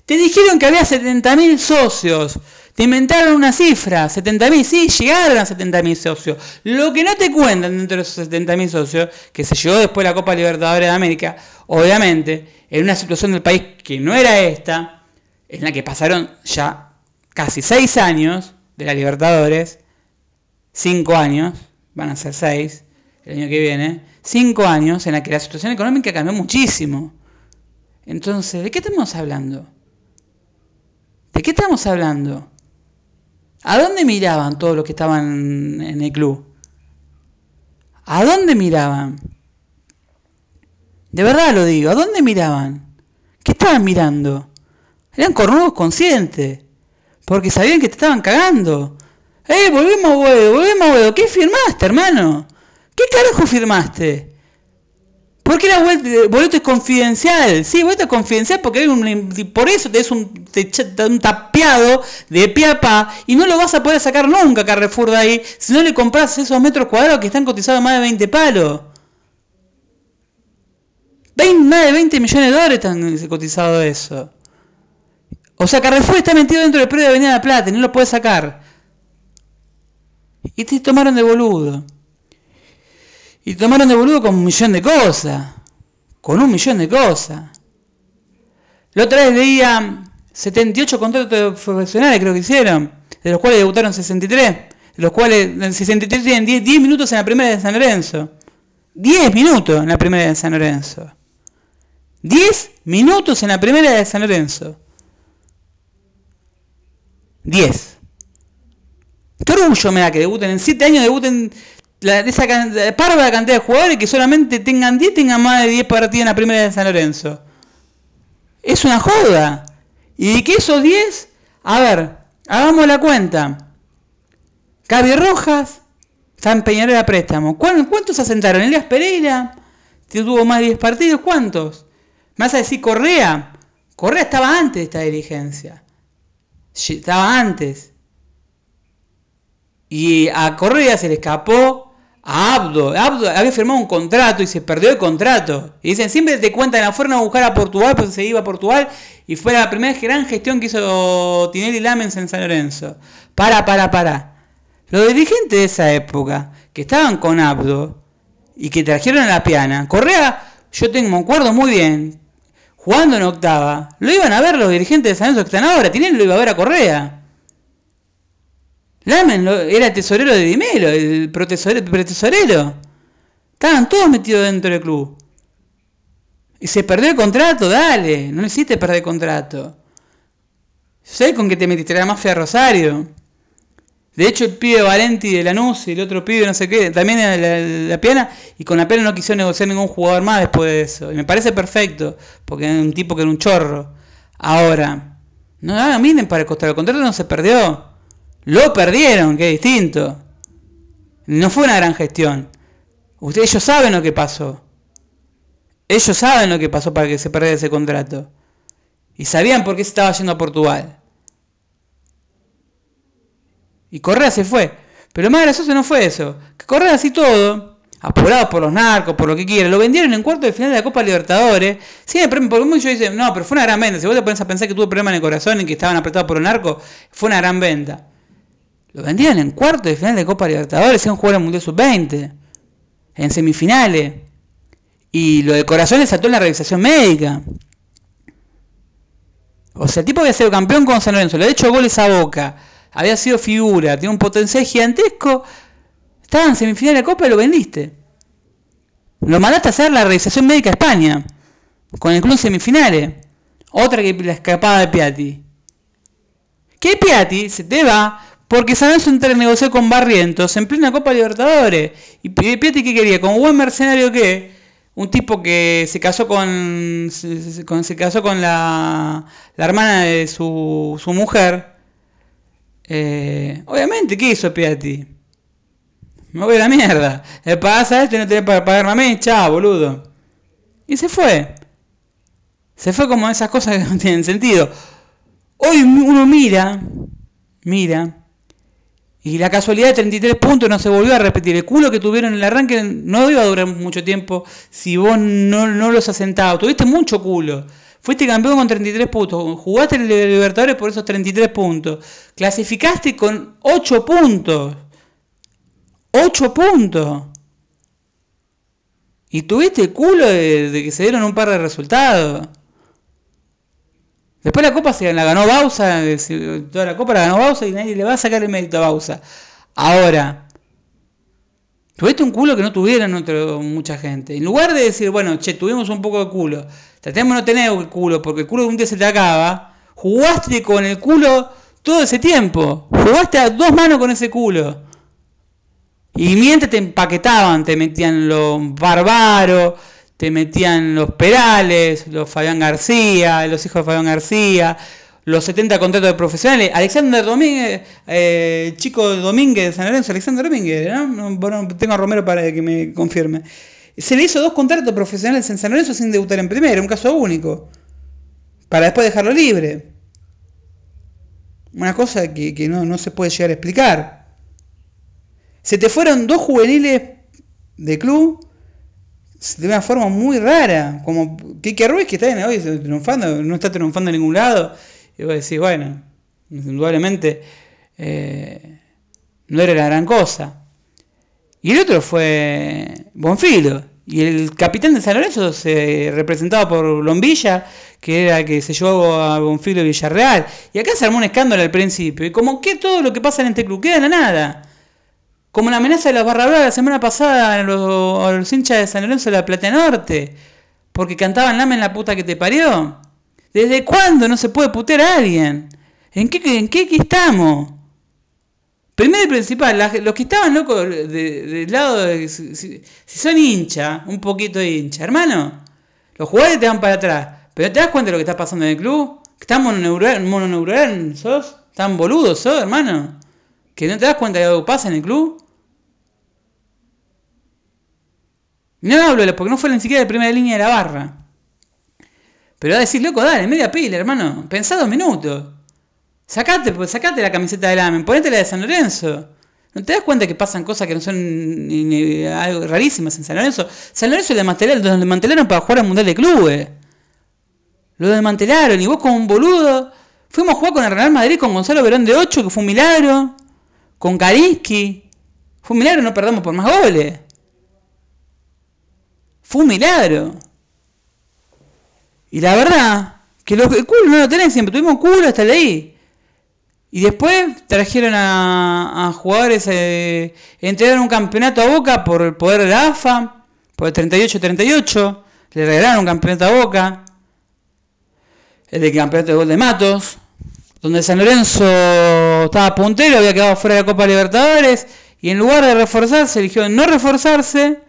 Te dijeron que había 70.000 socios. Te inventaron una cifra, 70.000, sí, llegaron a 70.000 socios. Lo que no te cuentan dentro de esos 70.000 socios, que se llegó después de la Copa Libertadores de América, obviamente, en una situación del país que no era esta, en la que pasaron ya casi 6 años de la Libertadores, 5 años, van a ser 6, el año que viene, cinco años en la que la situación económica cambió muchísimo. Entonces, ¿de qué estamos hablando? ¿De qué estamos hablando? ¿A dónde miraban todos los que estaban en el club? ¿A dónde miraban? De verdad lo digo, ¿a dónde miraban? ¿Qué estaban mirando? Eran cornudos conscientes, porque sabían que te estaban cagando. ¡Eh, volvemos, huevo! ¡Volvemos, huevo! ¿Qué firmaste, hermano? ¿Qué carajo firmaste? ¿Por qué la boleto es confidencial? Sí, boleto es confidencial porque hay un, por eso te es un, un tapeado de pie a pa y no lo vas a poder sacar nunca Carrefour de ahí si no le compras esos metros cuadrados que están cotizados más de 20 palos. 20, más de 20 millones de dólares están cotizados eso. O sea, Carrefour está metido dentro del predio de Avenida La Plata y no lo puedes sacar. Y te tomaron de boludo. Y tomaron de boludo con un millón de cosas. Con un millón de cosas. La otra vez leía 78 contratos profesionales, creo que hicieron. De los cuales debutaron 63. De los cuales en 63 tienen 10, 10 minutos en la primera de San Lorenzo. 10 minutos en la primera de San Lorenzo. 10 minutos en la primera de San Lorenzo. 10. Qué orgullo me da que debuten en 7 años, debuten la, esa parva de cantidad de jugadores que solamente tengan 10, tengan más de 10 partidos en la primera de San Lorenzo. Es una joda. Y que esos 10, a ver, hagamos la cuenta. Cavi Rojas, San Peñarol a préstamo. ¿Cuántos se asentaron? Elías Pereira, que tuvo más de 10 partidos, ¿cuántos? ¿Me vas a decir Correa? Correa estaba antes de esta dirigencia. Estaba antes. Y a Correa se le escapó Abdo. Abdo había firmado un contrato y se perdió el contrato. Y dicen, siempre te cuentan, la fueron a buscar a Portugal, pues se iba a Portugal y fue la primera gran gestión que hizo Tinelli Lamens en San Lorenzo. Para, para, para. Los dirigentes de esa época, que estaban con Abdo y que trajeron a la piana, Correa, yo tengo, me acuerdo muy bien, jugando en octava, lo iban a ver los dirigentes de San Lorenzo que están ahora, Tinelli lo iba a ver a Correa. Lamen era tesorero de Dimelo, el pretesorero. Estaban todos metidos dentro del club. Y se perdió el contrato, dale. No necesites perder el contrato. Sé con qué te metiste, más fea Rosario. De hecho, el pibe Valenti de Lanús y el otro pibe no sé qué, también la, la, piana, y con la piana no quiso negociar ningún jugador más después de eso. Y me parece perfecto, porque era un tipo que era un chorro. Ahora, no miren para el contrato, el contrato no se perdió. Lo perdieron, es distinto. No fue una gran gestión. Ustedes, ellos saben lo que pasó. Ellos saben lo que pasó para que se perdiera ese contrato. Y sabían por qué se estaba yendo a Portugal. Y Correa se fue. Pero lo más gracioso no fue eso. Que Correa así todo, apurado por los narcos, por lo que quiera, lo vendieron en cuarto de final de la Copa Libertadores. Sí, porque muchos dicen, no, pero fue una gran venta. Si vos te pones a pensar que tuvo problemas en el corazón y que estaban apretados por los narcos, fue una gran venta. Lo vendían en cuarto de final de Copa Libertadores, a jugar al Mundial Sub-20. en semifinales. Y lo de corazón le saltó en la revisación médica. O sea, el tipo había sido campeón con San Lorenzo, le había hecho goles a boca, había sido figura, tiene un potencial gigantesco. Estaba en semifinales de Copa y lo vendiste. Lo mandaste a hacer la revisación médica a España, con el club en semifinales. Otra que la escapada de Piatti. Que Piatti se te va porque San Lorenzo entra a negociar con Barrientos en plena Copa Libertadores. ¿Y Piatti qué quería? ¿Como buen mercenario qué? Un tipo que se casó con. se, casó con la, la hermana de su, su mujer. Eh, obviamente, ¿qué hizo Piatti? Me voy a la mierda. Le pasa a este, no tiene para pagarme a mí, chao, boludo. Y se fue. Se fue como esas cosas que no tienen sentido. Hoy uno mira, mira, y la casualidad de 33 puntos no se volvió a repetir. El culo que tuvieron en el arranque no iba a durar mucho tiempo si vos no, no los asentado. Tuviste mucho culo. Fuiste campeón con 33 puntos. Jugaste el Libertadores por esos 33 puntos. Clasificaste con 8 puntos. 8 puntos. Y tuviste el culo de que se dieron un par de resultados. Después la copa se la ganó Bausa, toda la copa la ganó Bausa y nadie le va a sacar el mérito a Bausa. Ahora, tuviste un culo que no tuvieron mucha gente. En lugar de decir, bueno, che, tuvimos un poco de culo, tratemos de no tener el culo porque el culo un día se te acaba, jugaste con el culo todo ese tiempo. Jugaste a dos manos con ese culo. Y mientras te empaquetaban, te metían los barbaros te metían los Perales, los Fabián García, los hijos de Fabián García, los 70 contratos de profesionales. Alexander Domínguez, eh, chico Domínguez de San Lorenzo, Alexander Domínguez, ¿no? tengo a Romero para que me confirme. Se le hizo dos contratos profesionales en San Lorenzo sin debutar en primera, un caso único. Para después dejarlo libre. Una cosa que, que no, no se puede llegar a explicar. Se te fueron dos juveniles de club de una forma muy rara, como Kike Ruiz que está en hoy triunfando, no está triunfando en ningún lado, y vos decís, bueno, indudablemente eh, no era la gran cosa. Y el otro fue Bonfilo, y el capitán de San Lorenzo se representaba por Lombilla, que era el que se llevó a Bonfilo Villarreal, y acá se armó un escándalo al principio, y como que todo lo que pasa en este club queda en la nada. Como la amenaza de los barra la semana pasada a los, hinchas de San Lorenzo de la Plata Norte. Porque cantaban Lame en la puta que te parió. ¿Desde cuándo no se puede putear a alguien? ¿En qué, en qué, estamos? Primero y principal, los que estaban locos del lado de. Si, son hincha, un poquito de hincha, hermano, los jugadores te van para atrás. Pero ¿te das cuenta de lo que está pasando en el club? ¿Están mononeural, sos? ¿Están boludos sos, hermano? ¿Que no te das cuenta de lo que pasa en el club? No hablo porque no fue ni siquiera de primera línea de la barra. Pero va a decir, loco, dale, media pila, hermano. Pensá dos minutos. Sacate, pues, sacate la camiseta del AMEN, ponete la de San Lorenzo. ¿No te das cuenta que pasan cosas que no son algo rarísimas en San Lorenzo? San Lorenzo lo desmantelaron para jugar al Mundial de Clubes. Lo desmantelaron y vos como un boludo. Fuimos a jugar con el Real Madrid con Gonzalo Verón de 8, que fue un milagro. Con Kariski. Fue un milagro, no perdamos por más goles. Fue un milagro. Y la verdad, que el culo no lo tenés siempre, tuvimos culo hasta ahí. Y después trajeron a, jugadores, eh, entregaron un campeonato a Boca por el poder de la AFA, por el 38-38, le regalaron un campeonato a Boca, el de campeonato de gol de Matos, donde San Lorenzo estaba puntero, había quedado fuera de la Copa Libertadores, y en lugar de reforzarse, eligió no reforzarse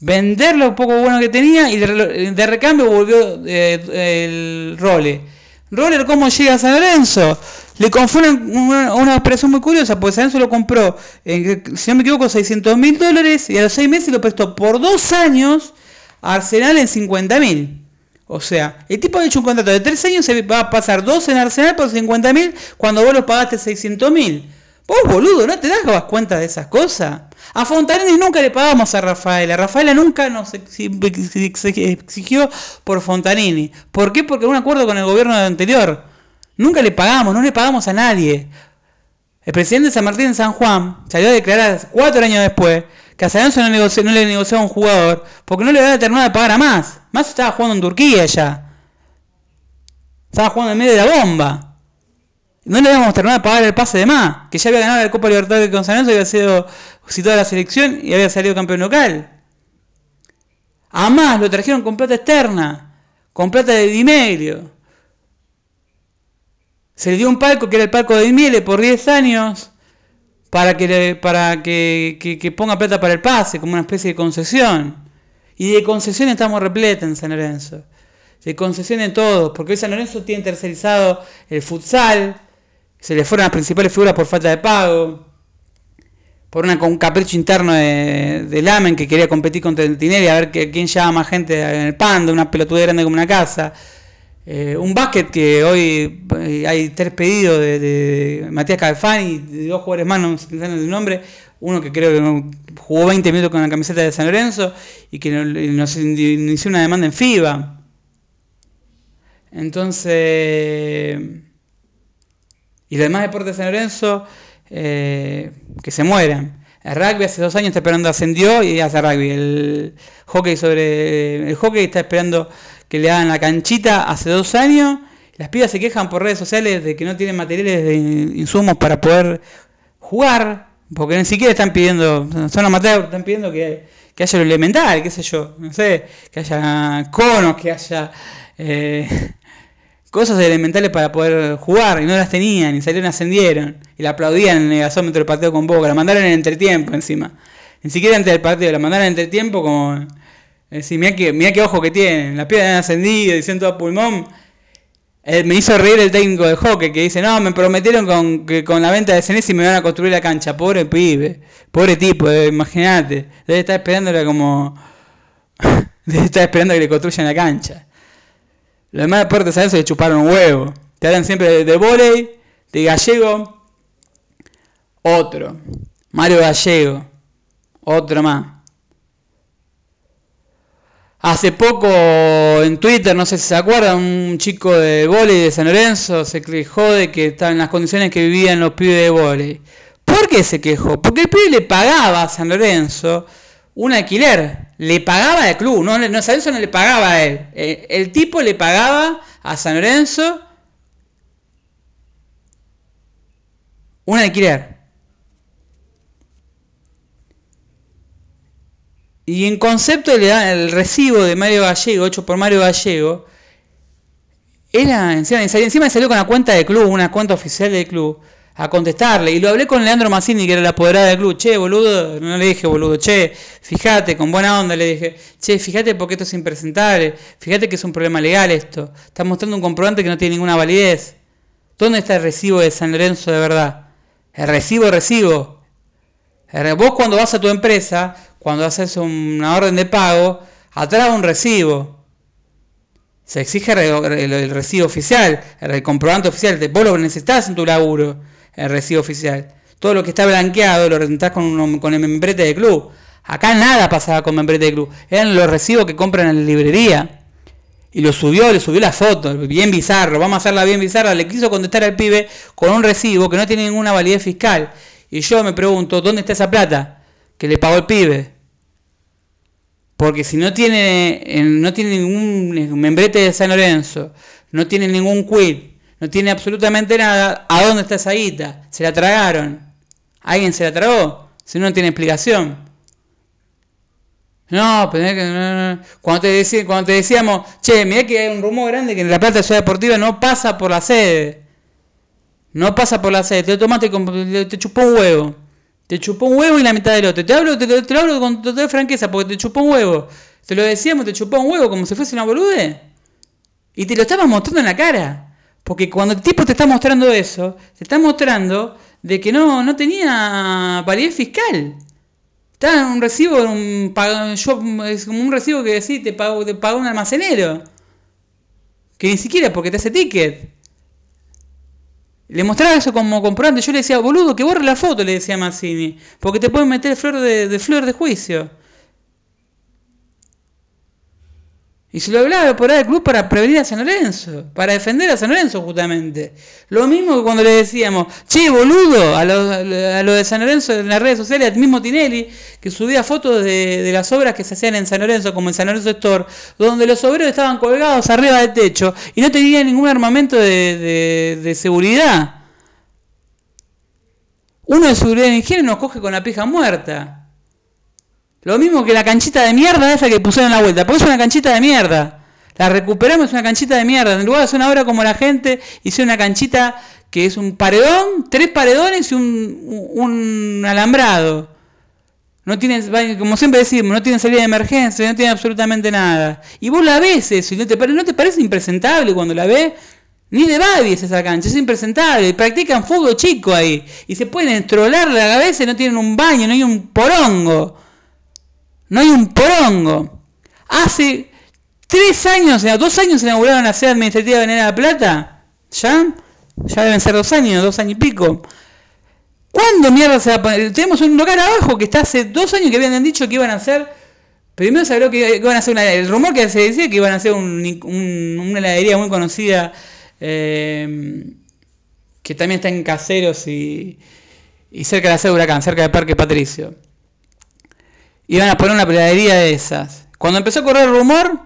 vender lo poco bueno que tenía y de, recambio volvió eh, el Role. Roller, ¿cómo llega a San Lorenzo? Le confunden una, operación muy curiosa, porque San Lorenzo lo compró, en, si no me equivoco, 600 mil dólares y a los 6 meses lo prestó por 2 años a Arsenal en 50 mil. O sea, el tipo ha hecho un contrato de 3 años, se va a pasar 2 en Arsenal por 50 mil cuando vos lo pagaste 600 mil. Vos, boludo, ¿no te das cuenta de esas cosas? A Fontanelli nunca le pagamos a Rafaela. Rafaela nunca nos exigió por Fontanini. ¿Por qué? Porque un acuerdo con el gobierno anterior. Nunca le pagamos, no le pagamos a nadie. El presidente de San Martín de San Juan salió a declarar cuatro años después que a San no, negoció, no le negociaba un jugador porque no le había terminado de pagar a más. Más estaba jugando en Turquía ya. Estaba jugando en medio de la bomba. No le habíamos terminado de pagar el pase de más, que ya había ganado la Copa Libertadores con San Lorenzo, había sido citado a la selección y había salido campeón local. A más lo trajeron con plata externa, con plata de Dimeglio. Se le dio un palco que era el palco de Miele por 10 años para que, para que, que, ponga plata para el pase, como una especie de concesión. Y de concesión estamos repletas en San Lorenzo. De concesión en todo, porque hoy San Lorenzo tiene tercerizado el futsal, se le fueron las principales figuras por falta de pago, por una, un capricho interno de, Lamen que quería competir contra el Tinelli a ver quién llama más gente en el pando, una pelotuda grande como una casa. Eh, un básquet que hoy eh, hay tres pedidos de, Matías Calfani y dos jugadores más, no sé el nombre. Uno que creo que jugó 20 minutos con la camiseta de San Lorenzo y que nos inició una demanda en FIBA. Entonces, y los demás deportes de San Lorenzo, eh, que se mueran. El rugby hace dos años está esperando ascendió y hace rugby. El hockey sobre el hockey está esperando que le hagan la canchita hace dos años. Las pibas se quejan por redes sociales de que no tienen materiales de insumos para poder jugar, porque ni siquiera están pidiendo, son amateurs, están pidiendo que, que haya lo elemental, qué sé yo, no sé, que haya conos, que haya eh, cosas elementales para poder jugar, y no las tenían, y salieron ascendieron, y la aplaudían en el gasómetro del partido con Boca, la mandaron en entretiempo encima. Ni siquiera antes del partido, la mandaron en entretiempo como mira qué, qué ojo que tienen. Las piedras han ascendido, dicen todo a pulmón. Eh, me hizo reír el técnico de hockey que dice, no, me prometieron con, que con la venta de y me van a construir la cancha. Pobre pibe, pobre tipo, eh, imagínate. Debe estar esperándole como... *laughs* Debe estar esperando que le construyan la cancha. Los demás deportes a eso le chuparon un huevo. Te hablan siempre de, de volei, de gallego. Otro. Mario Gallego. Otro más. Hace poco en Twitter, no sé si se acuerdan, un chico de volei de San Lorenzo se quejó de que estaba en las condiciones que vivían los pibes de volei. ¿Por qué se quejó? Porque el pibe le pagaba a San Lorenzo un alquiler. Le pagaba al club, no, San Lorenzo le pagaba a él. El, el tipo le pagaba a San Lorenzo un alquiler. Y en concepto le dan el recibo de Mario Gallego, hecho por Mario Gallego, era encima, encima salió con la cuenta del club, una cuenta oficial del club, a contestarle. Y lo hablé con Leandro Massini, que era la apoderada del club. Che, boludo, no le dije boludo, che, fíjate, con buena onda le dije, che, fíjate porque esto es impresentable, fíjate que es un problema legal esto. Está mostrando un comprobante que no tiene ninguna validez. ¿Dónde está el recibo de San Lorenzo de verdad? El recibo, recibo. Vos cuando vas a tu empresa, cuando haces una orden de pago, atrás un recibo. Se exige el, recibo oficial, el comprobante oficial. Vos lo necesitas en tu laburo, el recibo oficial. Todo lo que está blanqueado lo necesitas con, con el membrete de club. Acá nada pasaba con membrete de club. Eran los recibos que compran en la librería. Y lo subió, le subió la foto, bien bizarro, vamos a hacerla bien bizarra. Le quiso contestar al pibe con un recibo que no tiene ninguna validez fiscal. Y yo me pregunto, ¿dónde está esa plata? que le pagó el pibe. Porque si no tiene, no tiene ningún membrete de San Lorenzo, no tiene ningún quid, no tiene absolutamente nada, ¿a dónde está esa guita? Se la tragaron. ¿Alguien se la tragó? Si no, no tiene explicación. No, pero no, Cuando, te cuando te decíamos, che, mira que hay un rumor grande que en la Plata Ciudad Deportiva no pasa por la sede. No pasa por la sede, te lo tomaste, te chupó un huevo. Te chupó un huevo y la mitad del otro. Te hablo, te, lo hablo con total franqueza porque te chupó un huevo. Te lo decíamos, te chupó un huevo como si fuese una bolude. Y te lo estabas mostrando en la cara. Porque cuando el tipo te está mostrando eso, te está mostrando de que no, no tenía validez fiscal. Está en un recibo, un, yo, es como un recibo que decís, te pagó, te pagó un almacenero. Que ni siquiera porque te hace ticket. Le mostraba eso como comprobante. Yo le decía, boludo, que borre la foto, le decía a Massini. Porque te pueden meter flor de flor de juicio. Y se lo hablaba por ahí al club para prevenir a San Lorenzo, para defender a San Lorenzo justamente. Lo mismo que cuando le decíamos, che, boludo, a lo, a lo de San Lorenzo en las redes sociales, al mismo Tinelli, que subía fotos de, de, las obras que se hacían en San Lorenzo, como en San Lorenzo Store, donde los obreros estaban colgados arriba del techo y no tenían ningún armamento de, de, de seguridad. Uno de seguridad de higiene nos coge con la pija muerta. Lo mismo que la canchita de mierda esa que pusieron en la vuelta, porque es una canchita de mierda. La recuperamos, es una canchita de mierda. En lugar de hacer una como la gente, hicieron una canchita que es un paredón, tres paredones y un, alambrado. No tienen, como siempre decimos, no tienen salida de emergencia, no tienen absolutamente nada. Y vos la ves eso, y no te, no te parece impresentable cuando la ves. Ni de Babi es esa cancha, es impresentable. Practican fútbol chico ahí. Y se pueden estrolar la cabeza y no tienen un baño, no hay un porongo. No hay un porongo. Hace tres años, dos años se inauguraron la sede administrativa de Venera de Plata. ¿Ya? Ya deben ser dos años, dos años y pico. ¿Cuándo mierda se va a poner? Tenemos un local abajo que está hace dos años que habían dicho que iban a hacer. Primero se habló que iban a hacer una. El rumor que se decía que iban a hacer un, un, una heladería muy conocida. Eh, que también está en Caseros y, y cerca de la sede de Huracán, cerca del Parque Patricio iban a poner una peladería de esas. Cuando empezó a correr el rumor,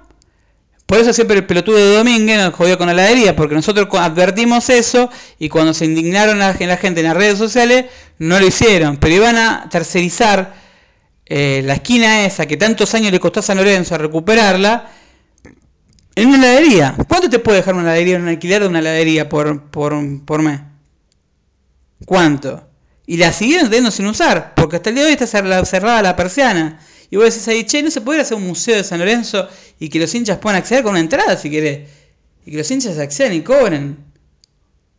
por eso siempre el pelotudo de Domínguez nos jodió con la heladería, porque nosotros advertimos eso y cuando se indignaron la, la gente en las redes sociales, no lo hicieron, pero iban a tercerizar eh, la esquina esa que tantos años le costó a San Lorenzo a recuperarla en una heladería. ¿Cuánto te puede dejar una heladería en un alquiler de una heladería por, por, por mes? ¿Cuánto? Y la siguieron teniendo sin usar, porque hasta el día de hoy está cerrada la persiana. Y vos decís ahí, che, ¿no se puede hacer un museo de San Lorenzo y que los hinchas puedan acceder con una entrada si querés? Y que los hinchas accedan y cobren.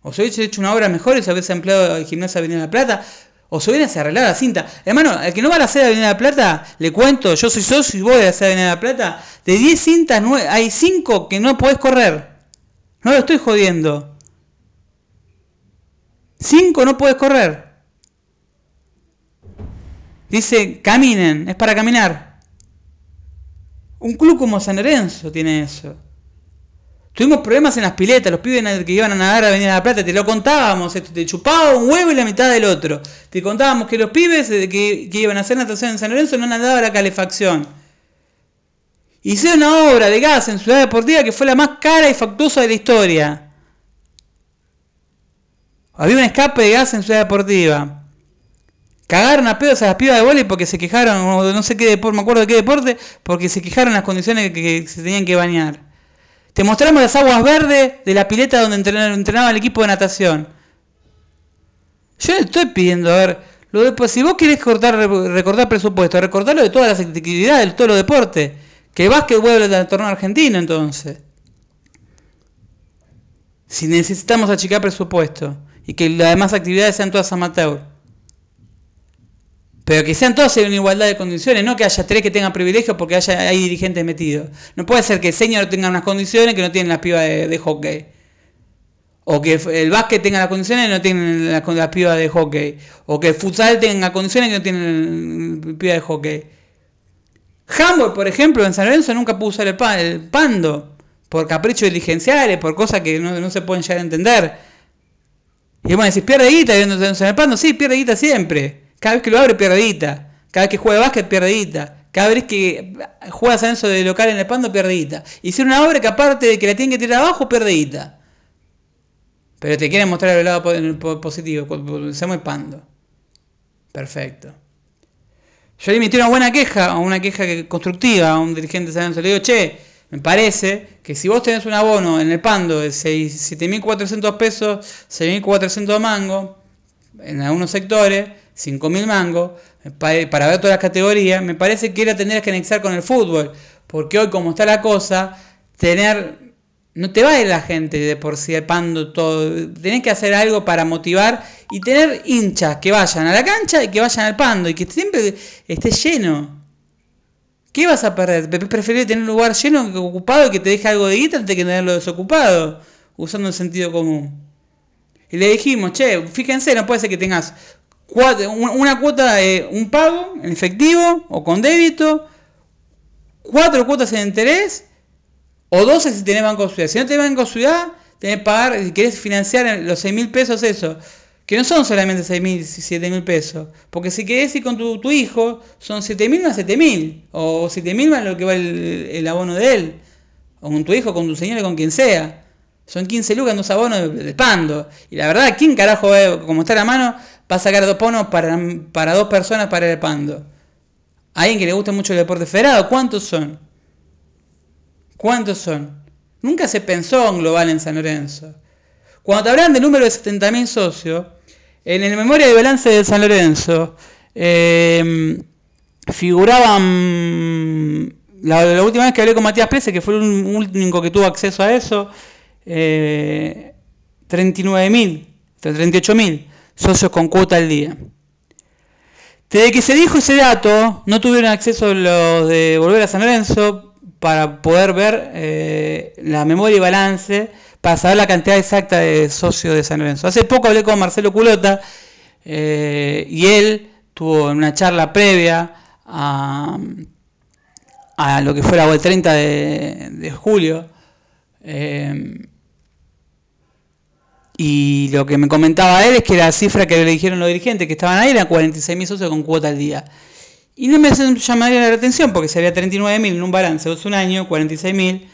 O se hubiese hecho una obra mejor y se hubiese empleado el gimnasio Avenida de la Plata. O se hubiese arreglado la cinta. Hermano, el que no va a la sede de Avenida de la Plata, le cuento, yo soy socio y voy a la sede de Avenida de la Plata. De 10 cintas, hay 5 que no podés correr. No lo estoy jodiendo. 5 no podés correr. Dice, caminen, es para caminar. Un club como San Lorenzo tiene eso. Tuvimos problemas en las piletas, los pibes que iban a nadar a venir a la plata, te lo contábamos, te chupaba un huevo y la mitad del otro. Te contábamos que los pibes que, que iban a hacer natación en San Lorenzo no nadaban la calefacción. Hicieron una obra de gas en Ciudad Deportiva que fue la más cara y factuosa de la historia. Había un escape de gas en Ciudad Deportiva. Cagaron a pedos a las pibas de volei porque se quejaron, no sé qué deporte, me acuerdo de qué deporte, porque se quejaron las condiciones que, se tenían que bañar. Te mostramos las aguas verdes de la pileta donde entrenaba, el equipo de natación. Yo le estoy pidiendo, a ver, lo de, si vos querés cortar, recordar presupuesto, recordarlo de todas las actividades, de todos los deportes. Que el básquet vuelve al torneo argentino entonces. Si necesitamos achicar presupuesto y que las demás actividades sean todas amateur. Pero que sean todos en igualdad de condiciones, no que haya tres que tengan privilegios porque haya, hay dirigentes metidos. No puede ser que el señor tenga unas condiciones que no tienen las pibas de, hockey. O que el básquet tenga las condiciones que no tienen las, las pibas de hockey. O que el futsal tenga condiciones que no tienen pibas de hockey. Hamburg, por ejemplo, en San Lorenzo nunca pudo usar el, pando. Por caprichos diligenciales, por cosas que no, se pueden llegar a entender. Y bueno, decís, pierde guita en el pando. Sí, pierde guita siempre. Cada vez que lo abre, pierde guita. Cada vez que juega básquet, pierde guita. Cada vez que juega ascenso de local en el pando, pierde guita. Hicieron una obra que aparte de que la tienen que tirar abajo, pierde guita. Pero te quieren mostrar el lado positivo, hacemos el pando. Perfecto. Yo le emití una buena queja, una queja constructiva a un dirigente de San Lorenzo. Le digo, che, me parece que si vos tenés un abono en el pando de 7.400 pesos, 6.400 mangos, en algunos sectores, 5.000 mangos para ver todas las categorías, me parece que era tener que anexar con el fútbol, porque hoy como está la cosa, tener no te va a ir la gente de por sí pando todo, tenés que hacer algo para motivar y tener hinchas que vayan a la cancha y que vayan al pando y que siempre esté lleno. ¿Qué vas a perder? Preferir tener un lugar lleno que ocupado y que te deje algo de guita antes que tenerlo desocupado, usando el sentido común. Y le dijimos, che, fíjense, no puede ser que tengas una cuota de un pago en efectivo o con débito, cuatro cuotas en interés O 12 si tenés Banco Ciudad. Si no tenés Banco Ciudad, tenés que pagar, si querés financiar los 6 mil pesos, eso. Que no son solamente 6 mil, 7 mil pesos. Porque si querés ir con tu, hijo, son 7 mil más 7 mil. O 7 mil más lo que va el, abono de él. O con tu hijo, con tu señora, con quien sea. Son 15 lucas en dos abonos de, pando. Y la verdad, ¿quién carajo, como está la mano, va a sacar dos bonos para, para dos personas para el pando? alguien que le gusta mucho el deporte federado, ¿cuántos son? ¿Cuántos son? Nunca se pensó en global en San Lorenzo. Cuando te hablan del número de 70.000 socios, en el memoria de balance de San Lorenzo, eh, figuraban, la, la, última vez que hablé con Matías Prese, que fue el único que tuvo acceso a eso, eh, 39.000, 38.000 socios con cuota al día. Desde que se dijo ese dato, no tuvieron acceso los de Volver a San Lorenzo para poder ver eh, la memoria y balance, para saber la cantidad exacta de socios de San Lorenzo. Hace poco hablé con Marcelo Culota eh, y él tuvo una charla previa a, lo que fuera el 30 de, de julio. Eh, y lo que me comentaba él es que la cifra que le dijeron los dirigentes que estaban ahí era 46.000 socios con cuota al día. Y no me llamaría la atención porque sería 39.000 en un balance de un año, 46.000,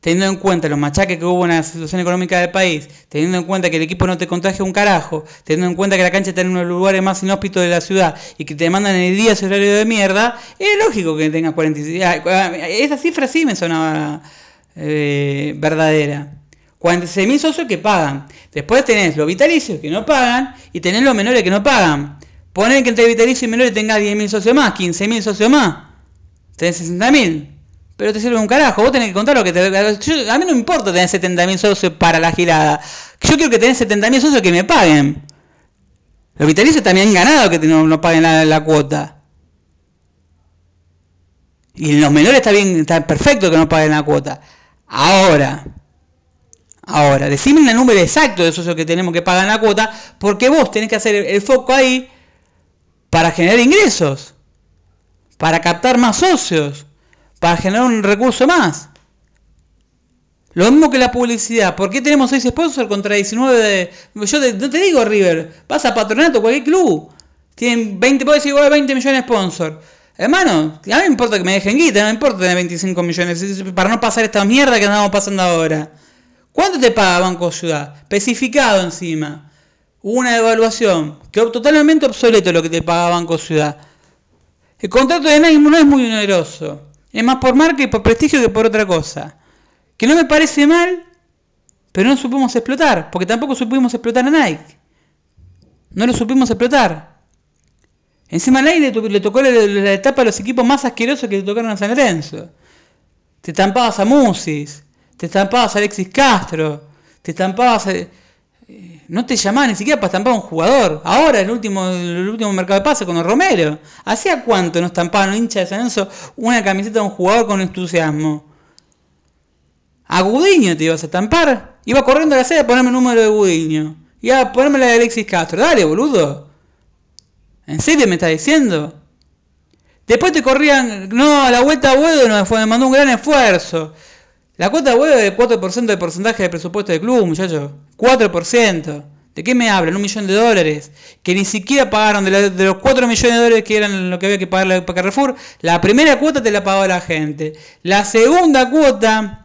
teniendo en cuenta los machaques que hubo en la situación económica del país, teniendo en cuenta que el equipo no te contagia un carajo, teniendo en cuenta que la cancha está en uno de los lugares más inhóspitos de la ciudad y que te mandan el día ese horario de mierda, es lógico que tengas 46. Esa cifra sí me sonaba eh, verdadera. 46.000 socios que pagan. Después tenés los vitalicios que no pagan y tenés los menores que no pagan. Ponen que entre vitalicios y menores tengas 10.000 socios más, 15.000 socios más. Tenés 60.000. Pero te sirve un carajo. Vos tenés que contar lo que te. Yo, a mí no me importa tener 70.000 socios para la girada. Yo quiero que tenés 70.000 socios que me paguen. Los vitalicios también han ganado que no, no paguen la, cuota. Y los menores está bien, está perfecto que no paguen la cuota. Ahora, Ahora, decime el número exacto de socios que tenemos que pagar la cuota, porque vos tenés que hacer el foco ahí para generar ingresos, para captar más socios, para generar un recurso más. Lo mismo que la publicidad. ¿Por qué tenemos 6 sponsors contra 19 de... Yo no te digo River, vas a Patronato, cualquier club. Tienen 20, puedo decir, 20 millones de sponsors. Hermano, a mí me importa que me dejen guita, no me importa tener 25 millones, para no pasar esta mierda que andamos pasando ahora. ¿Cuánto te paga Banco Ciudad? Especificado encima. Una evaluación. Quedó totalmente obsoleto lo que te paga Banco Ciudad. El contrato de Nike no es muy oneroso. Es más por marca y por prestigio que por otra cosa. Que no me parece mal, pero no supimos explotar. Porque tampoco supimos explotar a Nike. No lo supimos explotar. Encima a Nike le, tocó la, etapa de los equipos más asquerosos que le tocaron a San Lorenzo. Te estampabas a Musis te estampabas Alexis Castro, te estampabas a... No te llamaban ni siquiera para estampar a un jugador. Ahora, el último, el último mercado de pase con Romero. ¿Hacía cuánto nos estampaban un hincha de San una camiseta de un jugador con entusiasmo? A Gudiño te ibas a estampar. Iba corriendo a la sede a ponerme el número de Gudiño. Iba a ponerme la de Alexis Castro. Dale, boludo. ¿En serio me estás diciendo? Después te corrían, no, a la vuelta a Buedo no, me mandó un gran esfuerzo. La cuota web es 4% de porcentaje de presupuesto del club, muchachos. 4%. ¿De qué me hablan? Un millón de dólares. Que ni siquiera pagaron de, de, los 4 millones de dólares que eran lo que había que pagarle para Carrefour. La primera cuota te la pagó la gente. La segunda cuota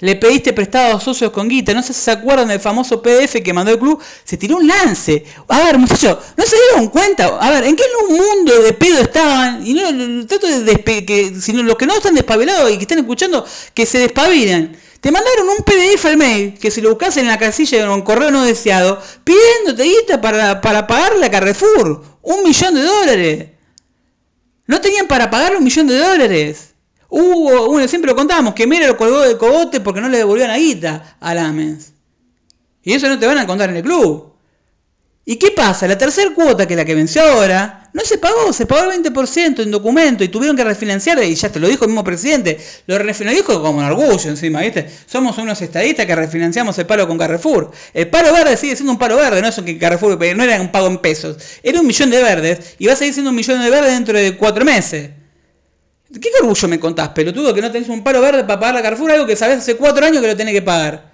le pediste prestado a socios con guita, no sé si se acuerdan del famoso PDF que mandó el club, se tiró un lance. A ver, muchachos, ¿no se dieron cuenta? A ver, ¿en qué mundo de pedo estaban? Y no, trato de que, sino los que no están despabilados y que están escuchando, que se despabilan. Te mandaron un PDF al mail, que si lo buscas en la casilla de un correo no deseado, pidiéndote guita para, para pagarle a Carrefour. Un millón de dólares. No tenían para pagar un millón de dólares. Hubo, uno, siempre lo contábamos, que Mera lo colgó de cogote porque no le devolvió la guita a Lamens. Y eso no te van a contar en el club. ¿Y qué pasa? La tercera cuota, que es la que venció ahora, no se pagó, se pagó el 20% en documento y tuvieron que refinanciar, y ya te lo dijo el mismo presidente, lo, lo dijo como un orgullo encima, ¿viste? Somos unos estadistas que refinanciamos el palo con Carrefour. El palo verde sigue siendo un palo verde, no es que Carrefour no era un pago en pesos, era un millón de verdes y va a seguir siendo un millón de verdes dentro de cuatro meses. ¿Qué orgullo me contás, pelotudo, que no tenés un palo verde para pagar la Carrefour, algo que sabés hace cuatro años que lo tenés que pagar?